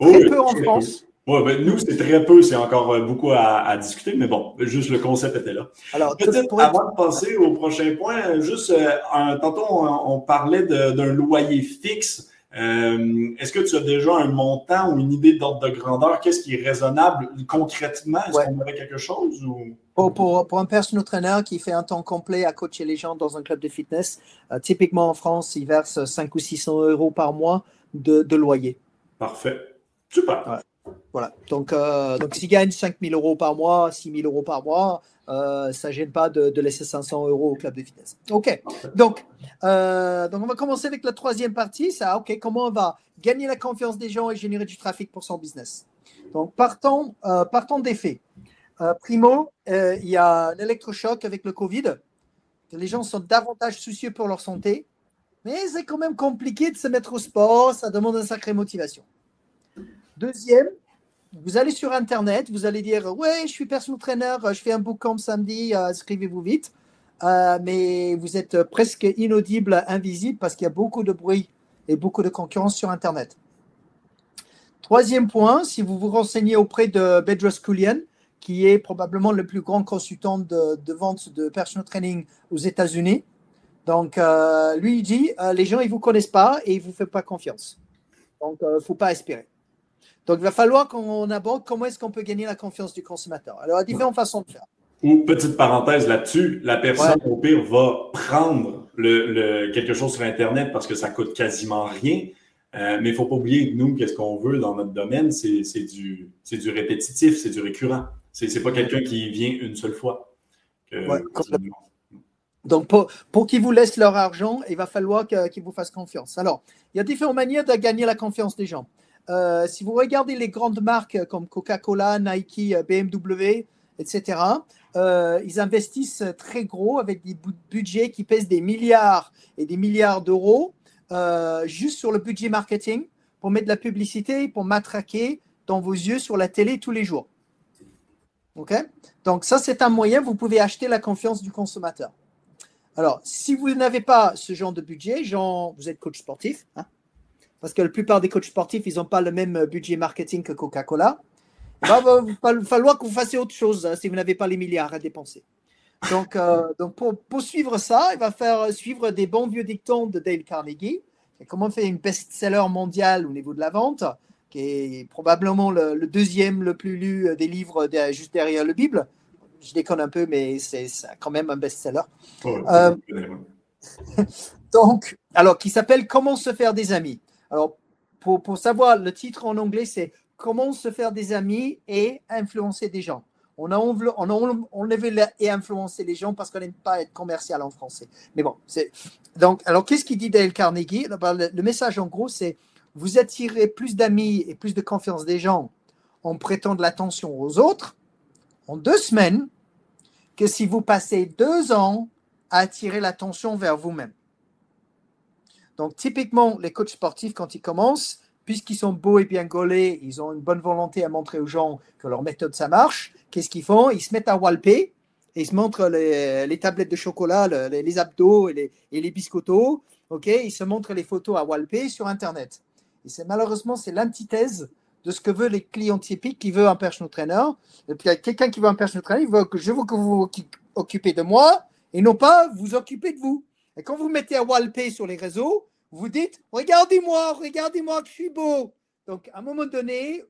Speaker 3: Très peu, en France.
Speaker 2: Ben, nous, c'est très peu, c'est encore beaucoup à, discuter, mais bon, juste le concept était là. Alors, avant de passer au prochain point, juste, un, tantôt, on parlait d'un loyer fixe. Euh, est-ce que tu as déjà un montant ou une idée d'ordre de grandeur? Qu'est-ce qui est raisonnable concrètement? Est-ce qu'on aurait quelque chose?
Speaker 3: Pour, un personal trainer qui fait un temps complet à coacher les gens dans un club de fitness, euh, typiquement en France, il verse 5 ou 600 euros par mois de, loyer.
Speaker 2: Parfait. Super.
Speaker 3: Voilà. Donc, euh, donc s'il gagne 5 000 euros par mois, 6 000 euros par mois, euh, ça ne gêne pas de, laisser 500 euros au club de fitness. OK. Donc, euh, donc, on va commencer avec la troisième partie. Ça, OK, comment on va gagner la confiance des gens et générer du trafic pour son business? Donc, partons, euh, partons des faits. primo, il y a un électrochoc avec le Covid. Les gens sont davantage soucieux pour leur santé, mais c'est quand même compliqué de se mettre au sport. Ça demande une sacrée motivation. Deuxième, vous allez sur Internet, vous allez dire Ouais, je suis personal trainer, je fais un bootcamp samedi, euh, inscrivez-vous vite. Euh, mais vous êtes presque inaudible, invisible parce qu'il y a beaucoup de bruit et beaucoup de concurrence sur Internet. Troisième point, si vous vous renseignez auprès de Bedros Koulian, qui est probablement le plus grand consultant de, vente de personal training aux États-Unis. Donc, euh, lui, il dit les gens, ils ne vous connaissent pas et ils ne vous font pas confiance. Donc, il ne faut pas espérer. Donc, il va falloir qu'on aborde comment est-ce qu'on peut gagner la confiance du consommateur. Alors, il y a différentes façons de faire.
Speaker 2: Ou, petite parenthèse là-dessus, la personne, au pire, va prendre le, quelque chose sur Internet parce que ça coûte quasiment rien. Euh, mais il ne faut pas oublier que nous, qu'est-ce qu'on veut dans notre domaine, c'est du, du répétitif, c'est du récurrent. Ce n'est pas quelqu'un qui vient une seule fois.
Speaker 3: Donc, pour, pour qu'ils vous laissent leur argent, il va falloir qu'ils vous fassent confiance. Alors, il y a différentes manières de gagner la confiance des gens. Euh, si vous regardez les grandes marques comme Coca-Cola, Nike, BMW, etc., euh, ils investissent très gros avec des budgets qui pèsent des milliards et des milliards d'euros euh, juste sur le budget marketing pour mettre de la publicité, pour matraquer dans vos yeux sur la télé tous les jours. OK? Donc ça, c'est un moyen, vous pouvez acheter la confiance du consommateur. Alors, si vous n'avez pas ce genre de budget, genre, vous êtes coach sportif, hein, parce que la plupart des coachs sportifs, ils n'ont pas le même budget marketing que Coca-Cola. Il va falloir que vous fassiez autre chose hein, si vous n'avez pas les milliards à dépenser. Donc, euh, donc pour, suivre ça, il va faire suivre des bons vieux dictons de Dale Carnegie. comment faire une best-seller mondial au niveau de la vente, qui est probablement le, deuxième le plus lu des livres juste derrière le Bible. Je déconne un peu, mais c'est quand même un best-seller. Euh, Donc, alors, qui s'appelle Comment se faire des amis. Alors, pour, savoir, le titre en anglais, c'est Comment se faire des amis et influencer des gens. On a, on enlevé et influencer les gens parce qu'on n'aime pas être commercial en français. Mais bon, c'est. Donc, alors, qu'est-ce qu'il dit Dale Carnegie? Le, le message, en gros, c'est vous attirez plus d'amis et plus de confiance des gens en prêtant de l'attention aux autres en deux semaines que si vous passez deux ans à attirer l'attention vers vous-même. Donc, typiquement, les coachs sportifs, quand ils commencent, puisqu'ils sont beaux et bien gaulés, ils ont une bonne volonté à montrer aux gens que leur méthode, ça marche. Qu'est-ce qu'ils font? Ils se mettent à walper et ils se montrent les, tablettes de chocolat, les, abdos et les, et les biscottos. ok? Ils se montrent les photos à walper sur Internet. Et c'est malheureusement, c'est l'antithèse de ce que veulent les clients typiques qui veulent un personal trainer. Et quelqu'un qui veut un personal trainer, il veut que je veux que vous vous occupez de moi et non pas vous occuper de vous. Et quand vous mettez à walper sur les réseaux, vous dites Regardez-moi, regardez-moi que je suis beau. Donc, à un moment donné,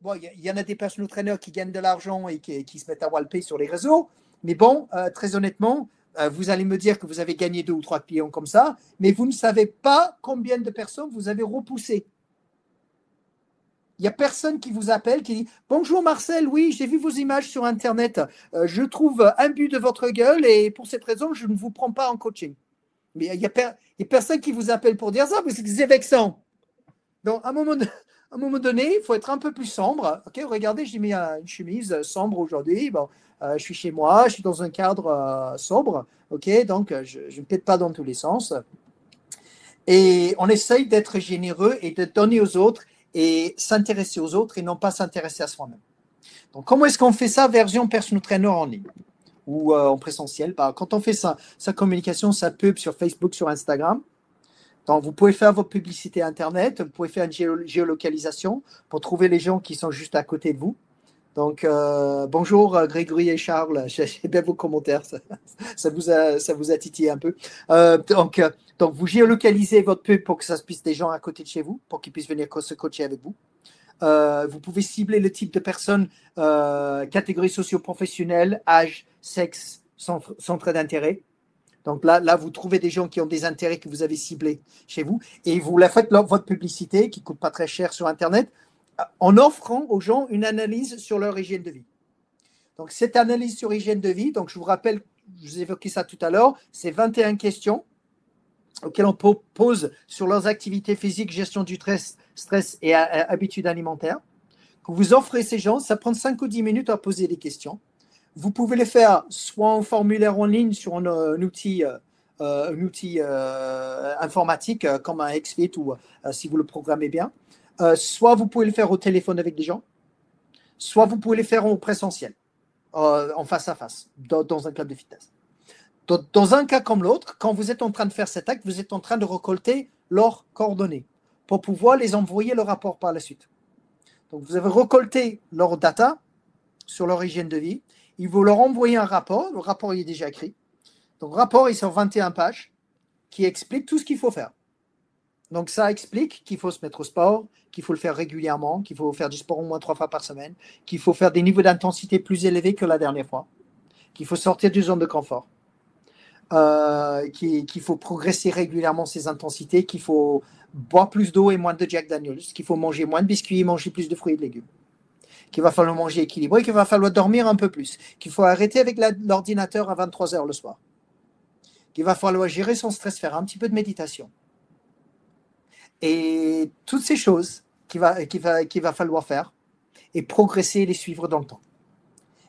Speaker 3: bon, il y, en a des personal trainers qui gagnent de l'argent et qui, se mettent à walper sur les réseaux. Mais bon, euh, très honnêtement, euh, vous allez me dire que vous avez gagné deux ou trois clients comme ça, mais vous ne savez pas combien de personnes vous avez repoussé. Il n'y a personne qui vous appelle, qui dit Bonjour Marcel, oui, j'ai vu vos images sur Internet. Euh, je trouve un but de votre gueule et pour cette raison, je ne vous prends pas en coaching. Mais il n'y a, personne qui vous appelle pour dire ça parce que c'est vexant. Donc, à un moment, donné, il faut être un peu plus sombre. Ok, regardez, j'ai mis une chemise sombre aujourd'hui. Bon, euh, je suis chez moi, je suis dans un cadre euh, sobre. Ok, donc je, ne pète pas dans tous les sens. Et on essaye d'être généreux et de donner aux autres et s'intéresser aux autres et non pas s'intéresser à soi-même. Donc, comment est-ce qu'on fait ça version personal trainer en ligne ou euh, en présentiel? Bah, Quand on fait sa, sa communication, sa pub sur Facebook, sur Instagram, donc, vous pouvez faire votre publicité Internet, vous pouvez faire une géolocalisation pour trouver les gens qui sont juste à côté de vous. Donc, euh, bonjour euh, Grégory et Charles, j'ai bien vos commentaires, ça, vous, a, ça vous a titillé un peu. Donc, donc, vous géolocalisez votre pub pour que ça puisse des gens à côté de chez vous, pour qu'ils puissent venir se coacher avec vous. vous pouvez cibler le type de personnes, catégorie socio-professionnelle, âge, sexe, centre d'intérêt. Donc là, là, vous trouvez des gens qui ont des intérêts que vous avez ciblés chez vous et vous la faites votre publicité qui coûte pas très cher sur Internet en offrant aux gens une analyse sur leur hygiène de vie. Donc cette analyse sur hygiène de vie, je vous rappelle, je vous ai évoqué ça tout à l'heure, c'est 21 questions auxquelles on pose sur leurs activités physiques, gestion du stress, stress et habitudes alimentaires. Que vous offrez ces gens, ça prend 5 ou 10 minutes à poser des questions. Vous pouvez les faire soit en formulaire en ligne sur un, outil, euh, un outil euh, informatique euh, comme un XFIT ou si vous le programmez bien. soit vous pouvez le faire au téléphone avec des gens, soit vous pouvez les faire en présentiel, en face à face, dans, un club de fitness. Dans, un cas comme l'autre, quand vous êtes en train de faire cet acte, vous êtes en train de récolter leurs coordonnées pour pouvoir les envoyer le rapport par la suite. Donc, vous avez récolté leurs data sur leur hygiène de vie il vous leur envoyer un rapport. Le rapport il est déjà écrit. Donc, rapport, il est sur 21 pages qui explique tout ce qu'il faut faire. Donc, ça explique qu'il faut se mettre au sport, qu'il faut le faire régulièrement, qu'il faut faire du sport au moins trois fois par semaine, qu'il faut faire des niveaux d'intensité plus élevés que la dernière fois, qu'il faut sortir du zone de confort, euh, qu'il faut progresser régulièrement ses intensités, qu'il faut boire plus d'eau et moins de Jack Daniels, qu'il faut manger moins de biscuits, manger plus de fruits et de légumes qu'il va falloir manger équilibré, qu'il va falloir dormir un peu plus, qu'il faut arrêter avec l'ordinateur à 23 heures le soir, qu'il va falloir gérer son stress, faire un petit peu de méditation. Et toutes ces choses qu'il va, va, va falloir faire et progresser et les suivre dans le temps.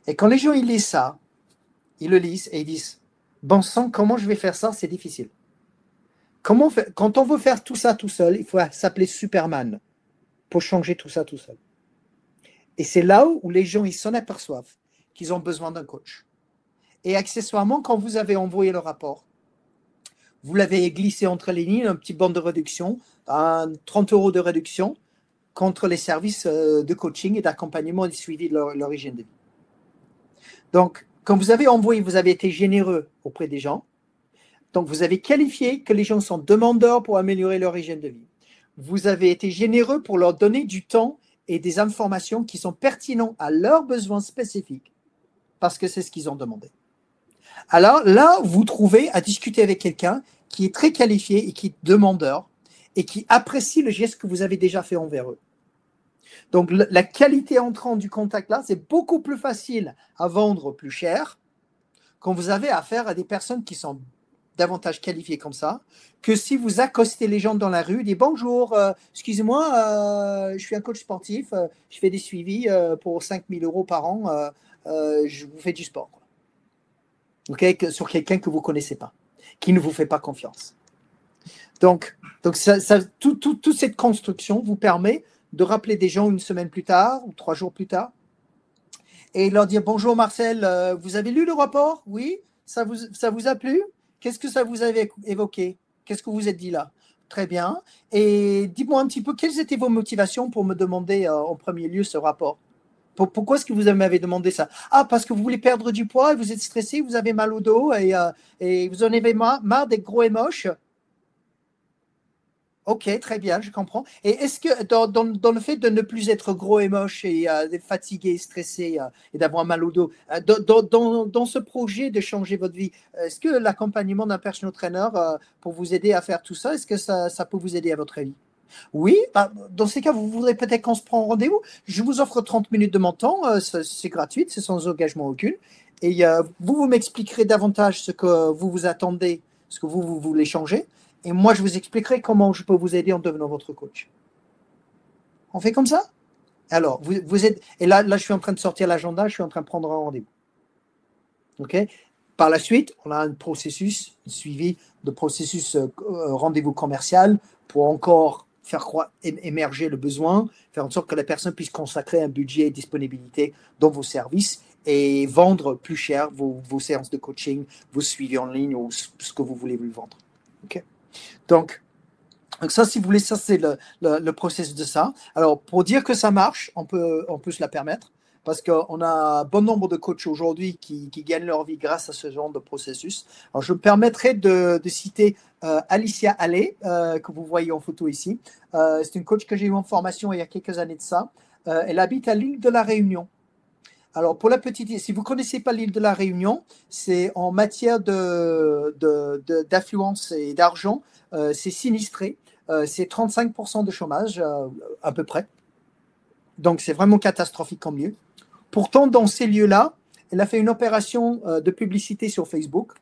Speaker 3: Et quand les gens ils lisent ça, ils le lisent et ils disent Bon sang, comment je vais faire ça? C'est difficile. Comment Quand on veut faire tout ça tout seul, il faut s'appeler Superman pour changer tout ça tout seul. Et c'est là où les gens ils s'en aperçoivent qu'ils ont besoin d'un coach. Et accessoirement, quand vous avez envoyé le rapport, vous l'avez glissé entre les lignes, un petit bon de réduction, un 30 euros de réduction contre les services euh, de coaching et d'accompagnement et de suivi de l'origine de vie. Donc, quand vous avez envoyé, vous avez été généreux auprès des gens. Donc, vous avez qualifié que les gens sont demandeurs pour améliorer leur hygiène de vie. Vous avez été généreux pour leur donner du temps et des informations qui sont pertinentes à leurs besoins spécifiques, parce que c'est ce qu'ils ont demandé. Alors là, vous trouvez à discuter avec quelqu'un qui est très qualifié et qui est demandeur et qui apprécie le geste que vous avez déjà fait envers eux. Donc la qualité entrante du contact là, c'est beaucoup plus facile à vendre plus cher quand vous avez affaire à des personnes qui sont davantage qualifiées comme ça que si vous accostez les gens dans la rue, dites bonjour, euh, excusez-moi, euh, je suis un coach sportif, euh, je fais des suivis pour 5000 euros par an, je vous fais du sport. sur quelqu'un que vous ne connaissez pas, qui ne vous fait pas confiance. Donc, donc ça, toute cette construction vous permet de rappeler des gens une semaine plus tard ou trois jours plus tard et leur dire bonjour Marcel, euh, vous avez lu le rapport? Oui. Ça vous, a plu? Qu'est-ce que ça vous avait évoqué? Qu'est-ce que vous êtes dit là? Très bien. Et dites-moi un petit peu, quelles étaient vos motivations pour me demander euh, en premier lieu ce rapport? Pourquoi est-ce que vous m'avez demandé ça? Ah, parce que vous voulez perdre du poids, et vous êtes stressé, vous avez mal au dos et, euh, vous en avez marre, marre d'être gros et moche. Ok, très bien, je comprends. Et est-ce que dans, le fait de ne plus être gros et moche et euh, fatigué, stressé euh, et d'avoir mal au dos, euh, dans, ce projet de changer votre vie, est-ce que l'accompagnement d'un personal trainer pour vous aider à faire tout ça, est-ce que ça, peut vous aider à votre avis? Oui, bah, dans ces cas, vous voudrez peut-être qu'on se prend rendez-vous. Je vous offre 30 minutes de mon temps, c'est gratuit, c'est sans engagement aucun. Et vous, vous m'expliquerez davantage ce que vous vous attendez, ce que vous voulez changer. Et moi, je vous expliquerai comment je peux vous aider en devenant votre coach. On fait comme ça? Alors, vous, êtes. Et là, là, je suis en train de sortir l'agenda, je suis en train de prendre un rendez-vous. OK? Par la suite, on a un processus, un suivi de processus euh, euh, rendez-vous commercial pour encore faire émerger le besoin, faire en sorte que la personne puisse consacrer un budget et disponibilité dans vos services et vendre plus cher vos, vos séances de coaching, vos suivis en ligne ou ce que vous voulez lui vendre. OK? Donc, ça, si vous voulez, ça c'est le, processus de ça. Alors, pour dire que ça marche, on peut, se la permettre parce qu'on a bon nombre de coachs aujourd'hui qui, gagnent leur vie grâce à ce genre de processus. Je me permettrai de, de citer euh, Alicia Allais, euh, que vous voyez en photo ici. Euh, c'est une coach que j'ai eu en formation il y a quelques années de ça. elle habite à l'île de la Réunion. Alors, pour la petite, si vous ne connaissez pas l'île de la Réunion, c'est en matière d'affluence de, et d'argent, euh, c'est sinistré. Euh, c'est 35% de chômage, euh, à peu près. Donc, c'est vraiment catastrophique en mieux. Pourtant, dans ces lieux-là, elle a fait une opération de publicité sur Facebook.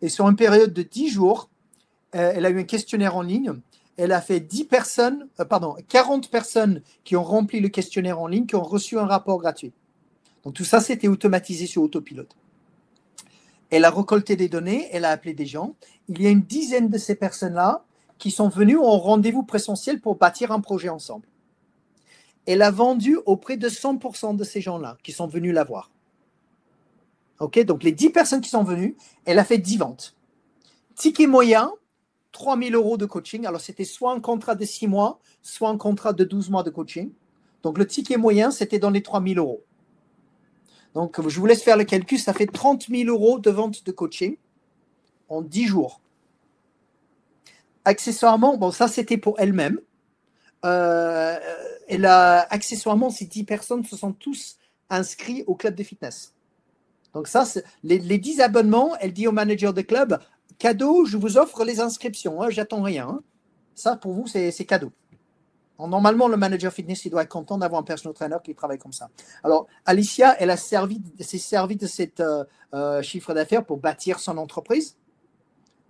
Speaker 3: Et sur une période de 10 jours, elle a eu un questionnaire en ligne. Elle a fait 10 personnes, pardon, 40 personnes qui ont rempli le questionnaire en ligne, qui ont reçu un rapport gratuit. Donc tout ça, c'était automatisé sur autopilote. Elle a récolté des données, elle a appelé des gens. Il y a une dizaine de ces personnes-là qui sont venues en rendez-vous présentiel pour bâtir un projet ensemble. Elle a vendu auprès de 100% de ces gens-là qui sont venus la voir. OK Donc les 10 personnes qui sont venues, elle a fait 10 ventes. Ticket moyen, 3000 euros de coaching. Alors c'était soit un contrat de 6 mois, soit un contrat de 12 mois de coaching. Donc le ticket moyen, c'était dans les 3000 euros. Donc, je vous laisse faire le calcul. Ça fait 30 000 euros de vente de coaching en 10 jours. Accessoirement, bon, ça c'était pour elle-même. Euh, elle a, accessoirement, ces 10 personnes se sont tous inscrits au club de fitness. Donc, ça, les, les 10 abonnements, elle dit au manager de club cadeau, je vous offre les inscriptions, hein, j'attends rien. Hein. Ça, pour vous, c'est cadeau. Normalement, le manager fitness, il doit être content d'avoir un personal trainer qui travaille comme ça. Alors, Alicia, elle s'est servi de cet euh, euh, chiffre d'affaires pour bâtir son entreprise,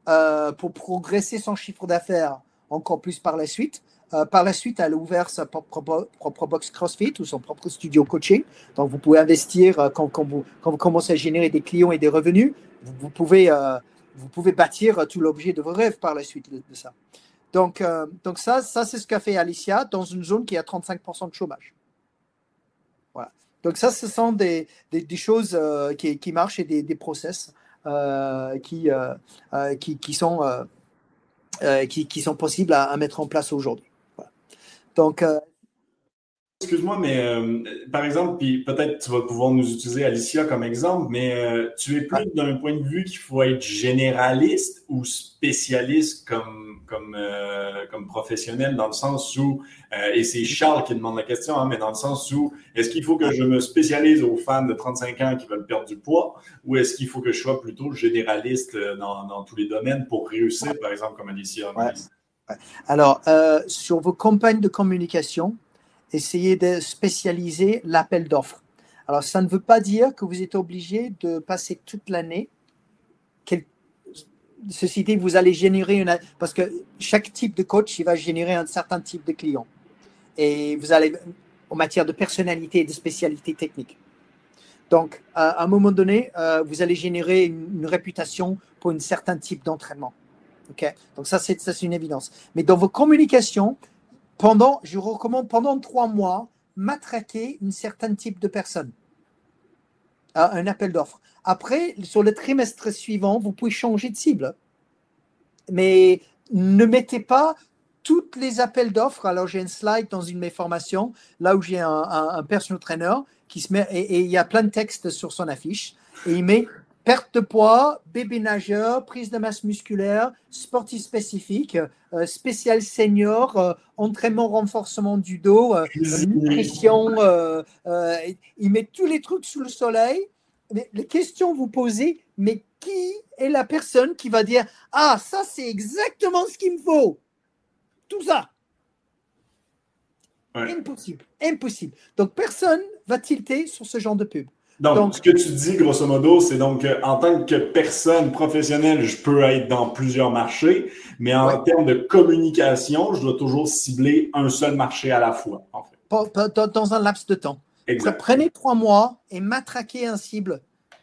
Speaker 3: euh, pour progresser son chiffre d'affaires encore plus par la suite. par la suite, elle a ouvert sa propre, box CrossFit ou son propre studio coaching. Donc, vous pouvez investir quand, quand, vous, quand vous commencez à générer des clients et des revenus. Vous, pouvez, vous pouvez bâtir tout l'objet de vos rêves par la suite de ça. Donc, euh, donc ça, ça c'est ce qu'a fait Alicia dans une zone qui a 35% de chômage. Voilà. Donc ça, ce sont des, des, choses euh, qui, qui, marchent et des, des process euh, qui, qui, qui, sont, qui, qui, sont possibles à, mettre en place aujourd'hui. Donc,
Speaker 2: excuse-moi, mais euh, par exemple, puis peut-être tu vas pouvoir nous utiliser Alicia comme exemple, mais euh, tu es plus d'un point de vue qu'il faut être généraliste ou spécialiste comme, comme, euh, comme professionnel, dans le sens où, et c'est Charles qui demande la question, hein, mais dans le sens où, est-ce qu'il faut que je me spécialise aux fans de 35 ans qui veulent perdre du poids, ou est-ce qu'il faut que je sois plutôt généraliste dans, dans tous les domaines pour réussir, par exemple, comme Alicia
Speaker 3: Alors, sur vos campagnes de communication, essayez de spécialiser l'appel d'offres. Alors, ça ne veut pas dire que vous êtes obligé de passer toute l'année. Ceci dit, vous allez générer une. Parce que chaque type de coach, il va générer un certain type de client. Et vous allez, en matière de personnalité et de spécialité technique. Donc, à un moment donné, euh, vous allez générer une, réputation pour un certain type d'entraînement. ok? Donc, ça, c'est une évidence. Mais dans vos communications, pendant, je recommande pendant trois mois, matraquer un certain type de personne. Un appel d'offres. Après, sur le trimestre suivant, vous pouvez changer de cible. Mais ne mettez pas tous les appels d'offres. Alors, j'ai un slide dans une de mes formations, là où j'ai un, un, personal trainer qui se met, et, il y a plein de textes sur son affiche, et il met perte de poids, bébé nageur, prise de masse musculaire, sportif spécifique, euh, spécial senior, euh, entraînement, renforcement du dos, euh, nutrition. il met tous les trucs sous le soleil. les questions vous posez, mais qui est la personne qui va dire Ah, ça, c'est exactement ce qu'il me faut Tout ça. Impossible. Impossible. Donc, personne va tilter sur ce genre de pub.
Speaker 2: Donc, ce que tu dis, grosso modo, c'est donc en tant que personne professionnelle, je peux être dans plusieurs marchés, mais en termes de communication, je dois toujours cibler un seul marché à la fois. En
Speaker 3: fait. Dans un laps de temps. Exact. Prenez trois mois et matraquez un cible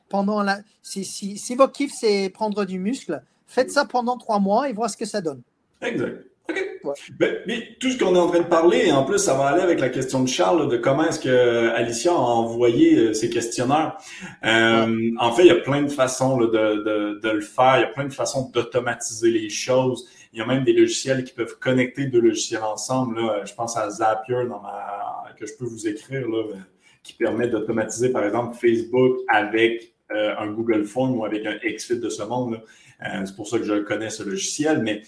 Speaker 3: pendant la. Si, si, si votre kiff, c'est prendre du muscle, faites ça pendant trois mois et voir ce que ça donne.
Speaker 2: Exact. OK. Ben, mais tout ce qu'on est en train de parler, et en plus, ça va aller avec la question de Charles de comment est-ce que Alicia a envoyé euh, ses questionnaires. Euh, en fait, il y a plein de façons de, de, de, le faire. Il y a plein de façons d'automatiser les choses. Il y a même des logiciels qui peuvent connecter deux logiciels ensemble. Là. Je pense à Zapier dans ma, que je peux vous écrire, là, euh, qui permet d'automatiser, par exemple, Facebook avec un Google Form ou avec un XFIT de ce monde. c'est pour ça que je connais ce logiciel. Mais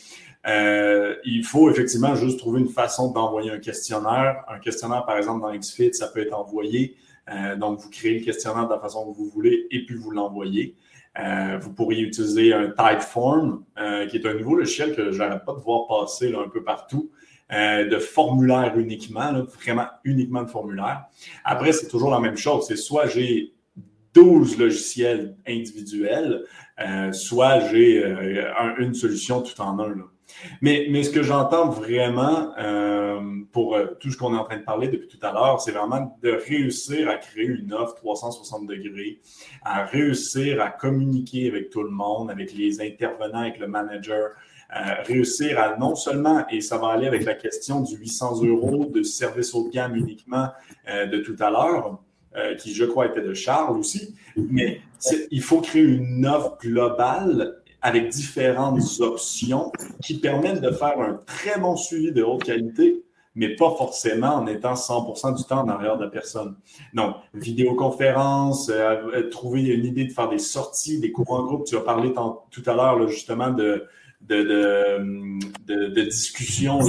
Speaker 2: euh, il faut effectivement juste trouver une façon d'envoyer un questionnaire. Un questionnaire, par exemple, dans XFIT, ça peut être envoyé. Euh, donc, vous créez le questionnaire de la façon que vous voulez et puis vous l'envoyez. Euh, vous pourriez utiliser un Typeform, qui est un nouveau logiciel que je n'arrête pas de voir passer un peu partout, de formulaire uniquement, vraiment uniquement de formulaire. Après, c'est toujours la même chose. C'est soit j'ai 12 logiciels individuels, soit j'ai une solution tout en un. Mais, mais ce que j'entends vraiment euh, pour euh, tout ce qu'on est en train de parler depuis tout à l'heure, c'est vraiment de réussir à créer une offre 360 degrés, à réussir à communiquer avec tout le monde, avec les intervenants, avec le manager, euh, réussir à non seulement, et ça va aller avec la question du 800 euros de service haut de gamme uniquement de tout à l'heure, qui je crois était de Charles aussi, mais il faut créer une offre globale avec différentes options qui permettent de faire un très bon suivi de haute qualité, mais pas forcément en étant 100% du temps en arrière de la personne. Donc, vidéoconférence, euh, euh, trouver une idée de faire des sorties, des cours en groupe. Tu as parlé tout à l'heure justement de, de, de, discussions,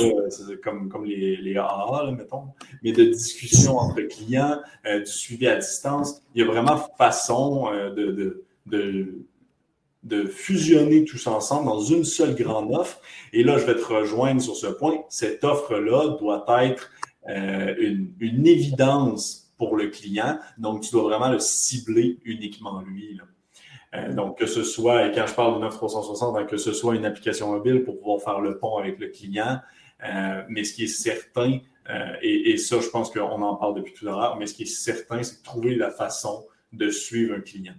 Speaker 2: comme, comme les, les AA, mettons, mais de discussions entre clients, euh, du suivi à distance. Il y a vraiment façon de, de de fusionner tous ensemble dans une seule grande offre. Et là, je vais te rejoindre sur ce point. Cette offre-là doit être euh, une, évidence pour le client. Donc, tu dois vraiment le cibler uniquement lui. Euh, donc, que ce soit, et quand je parle de 9360, ben, que ce soit une application mobile pour pouvoir faire le pont avec le client. Euh, mais ce qui est certain, et, et, ça, je pense qu'on en parle depuis tout à l'heure, mais ce qui est certain, c'est de trouver la façon de suivre un client.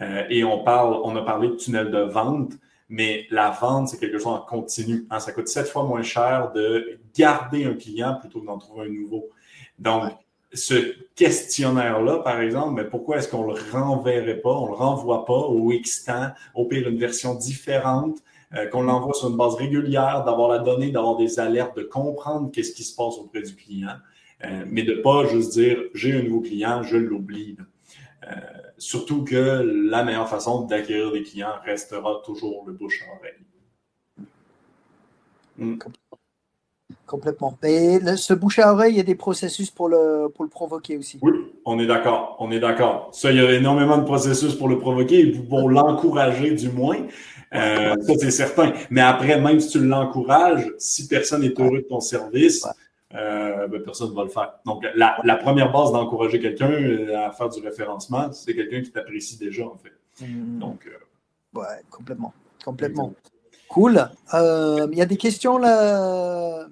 Speaker 2: Euh, et on parle, on a parlé de tunnel de vente, mais la vente, c'est quelque chose en continu. Hein. Ça coûte sept fois moins cher de garder un client plutôt que d'en trouver un nouveau. Donc, ce questionnaire-là, par exemple, mais pourquoi est-ce qu'on le renverrait pas, on le renvoie pas au X temps, au pire une version différente, euh, qu'on l'envoie sur une base régulière, d'avoir la donnée, d'avoir des alertes, de comprendre qu'est-ce qui se passe auprès du client. mais de ne pas juste dire j'ai un nouveau client, je l'oublie. Surtout que la meilleure façon d'acquérir des clients restera toujours le bouche à oreille.
Speaker 3: Mm. Complètement. Et ce bouche à oreille, il y a des processus pour le, pour le provoquer aussi.
Speaker 2: Oui, on est d'accord. On est d'accord. Ça, il y a énormément de processus pour le provoquer et pour l'encourager du moins. Euh, ça, c'est certain. Mais après, même si tu l'encourages, si personne n'est heureux de ton service, euh, ben, personne ne va le faire. Donc, la, la première base d'encourager quelqu'un euh, à faire du référencement, c'est quelqu'un qui t'apprécie déjà, en fait.
Speaker 3: Mm. Donc, ouais, complètement. Complètement. Cool. Il y a des questions là
Speaker 2: euh,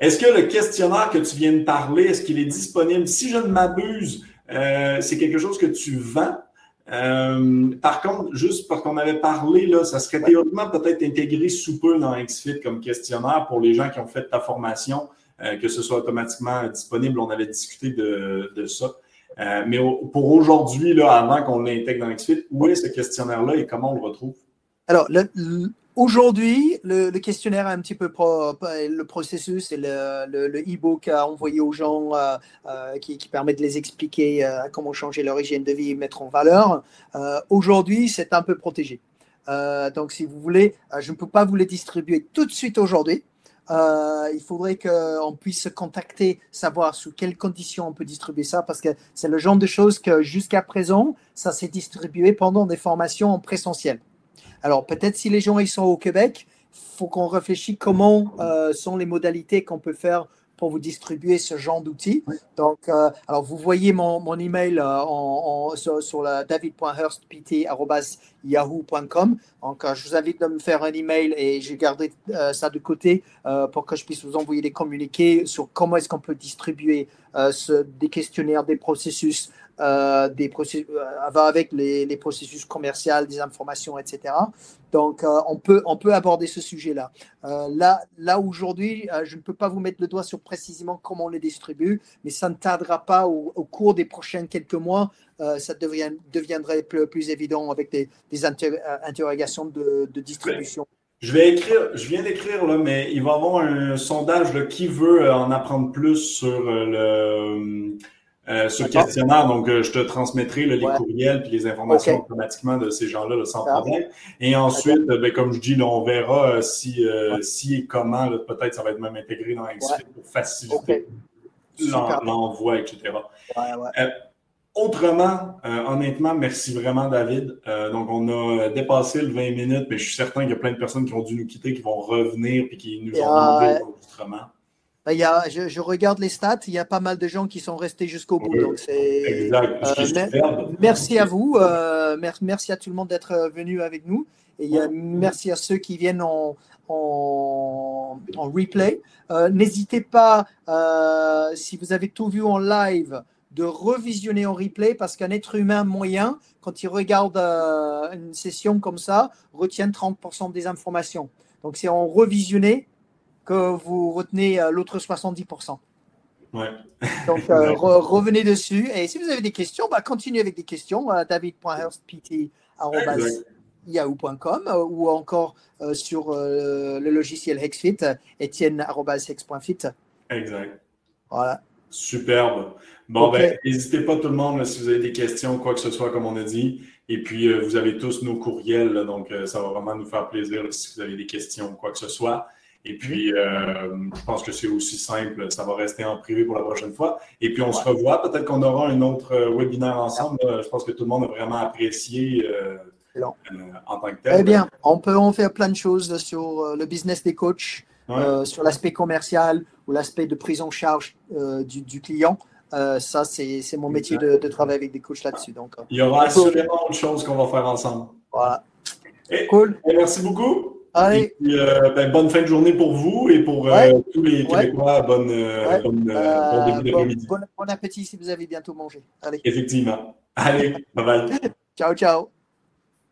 Speaker 2: est-ce que le questionnaire que tu viens de parler, est-ce qu'il est disponible? Si je ne m'abuse, c'est quelque chose que tu vends? Euh, par contre, juste parce qu'on avait parlé, là, ça serait théoriquement peut-être intégré sous peu dans XFIT comme questionnaire pour les gens qui ont fait ta formation, que ce soit automatiquement disponible. On avait discuté de, ça. mais pour aujourd'hui, là, avant qu'on l'intègre dans XFIT, où est ce questionnaire-là et comment on le retrouve?
Speaker 3: Alors, le, Aujourd'hui, le, questionnaire est un petit peu le processus et le e-book à envoyer aux gens euh, euh, qui, permet de les expliquer euh, comment changer leur hygiène de vie et mettre en valeur. aujourd'hui, c'est un peu protégé. donc, si vous voulez, je ne peux pas vous les distribuer tout de suite aujourd'hui. il faudrait qu'on puisse se contacter, savoir sous quelles conditions on peut distribuer ça, parce que c'est le genre de choses que jusqu'à présent, ça s'est distribué pendant des formations en présentiel. Alors peut-être si les gens ils sont au Québec, faut qu'on réfléchisse comment euh, sont les modalités qu'on peut faire pour vous distribuer ce genre d'outils. Donc, euh, alors vous voyez mon, mon email euh, en, sur, sur la david.hurstpt.yahoo.com. Donc, je vous invite de me faire un email et j'ai gardé ça de côté pour que je puisse vous envoyer des communiqués sur comment est-ce qu'on peut distribuer ce, des questionnaires, des processus euh, des processus, euh, avec les, les, processus commerciaux, des informations, etc. Donc, euh, on, peut, on peut aborder ce sujet-là. là, là aujourd'hui, je ne peux pas vous mettre le doigt sur précisément comment on les distribue, mais ça ne tardera pas au, cours des prochains quelques mois. ça deviendrait plus, plus, évident avec des, des interrogations de, de distribution.
Speaker 2: Je vais écrire, je viens d'écrire là, mais il va y avoir un sondage là, qui veut en apprendre plus sur le euh, sur le questionnaire. Donc, euh, je te transmettrai les courriels et les informations automatiquement de ces gens-là sans problème. Et ensuite, ben, comme je dis, là, on verra euh, si, si et comment, peut-être ça va être même intégré dans XFIT pour faciliter l'envoi, etc. Autrement, honnêtement, merci vraiment, David. donc, on a dépassé le 20 minutes, mais je suis certain qu'il y a plein de personnes qui ont dû nous quitter, qui vont revenir et qui nous ont demandé l'enregistrement.
Speaker 3: Ben, y a, je, regarde les stats, il y a pas mal de gens qui sont restés jusqu'au bout. Donc c'est, euh, merci à vous, euh, merci à tout le monde d'être euh, venu avec nous. Et merci à ceux qui viennent en, en, replay. n'hésitez pas, si vous avez tout vu en live, de revisionner en replay parce qu'un être humain moyen, quand il regarde une session comme ça, retient 30% des informations. Donc, c'est en revisionner que vous retenez euh, l'autre 70%.
Speaker 2: Ouais.
Speaker 3: Donc, euh, revenez dessus. Et si vous avez des questions, bah, continuez avec des questions à euh, ou encore sur le logiciel Hexfit, etienne.hex.fit.
Speaker 2: Exact.
Speaker 3: Voilà.
Speaker 2: Superbe. Bon, ben, n'hésitez pas tout le monde si vous avez des questions, quoi que ce soit, comme on a dit. Et puis, vous avez tous nos courriels, donc ça va vraiment nous faire plaisir si vous avez des questions, quoi que ce soit. Et puis, euh, je pense que c'est aussi simple, ça va rester en privé pour la prochaine fois. Et puis, on se revoit. Peut-être qu'on aura un autre euh, webinaire ensemble. Je pense que tout le monde a vraiment apprécié euh, en tant que tel.
Speaker 3: Eh bien, on peut en faire plein de choses sur le business des coachs, sur l'aspect commercial ou l'aspect de prise en charge du, client. ça, c'est mon métier de, travailler avec des coachs là-dessus. Donc,
Speaker 2: Il y aura assurément autre chose qu'on va faire ensemble.
Speaker 3: Voilà.
Speaker 2: cool. merci beaucoup.
Speaker 3: Allez.
Speaker 2: Euh, ben, bonne fin de journée pour vous et pour euh, tous les Québécois. Bonne, euh, bonne,
Speaker 3: bon appétit si vous avez bientôt mangé. Allez.
Speaker 2: Effectivement. Allez, bye bye.
Speaker 3: ciao, ciao.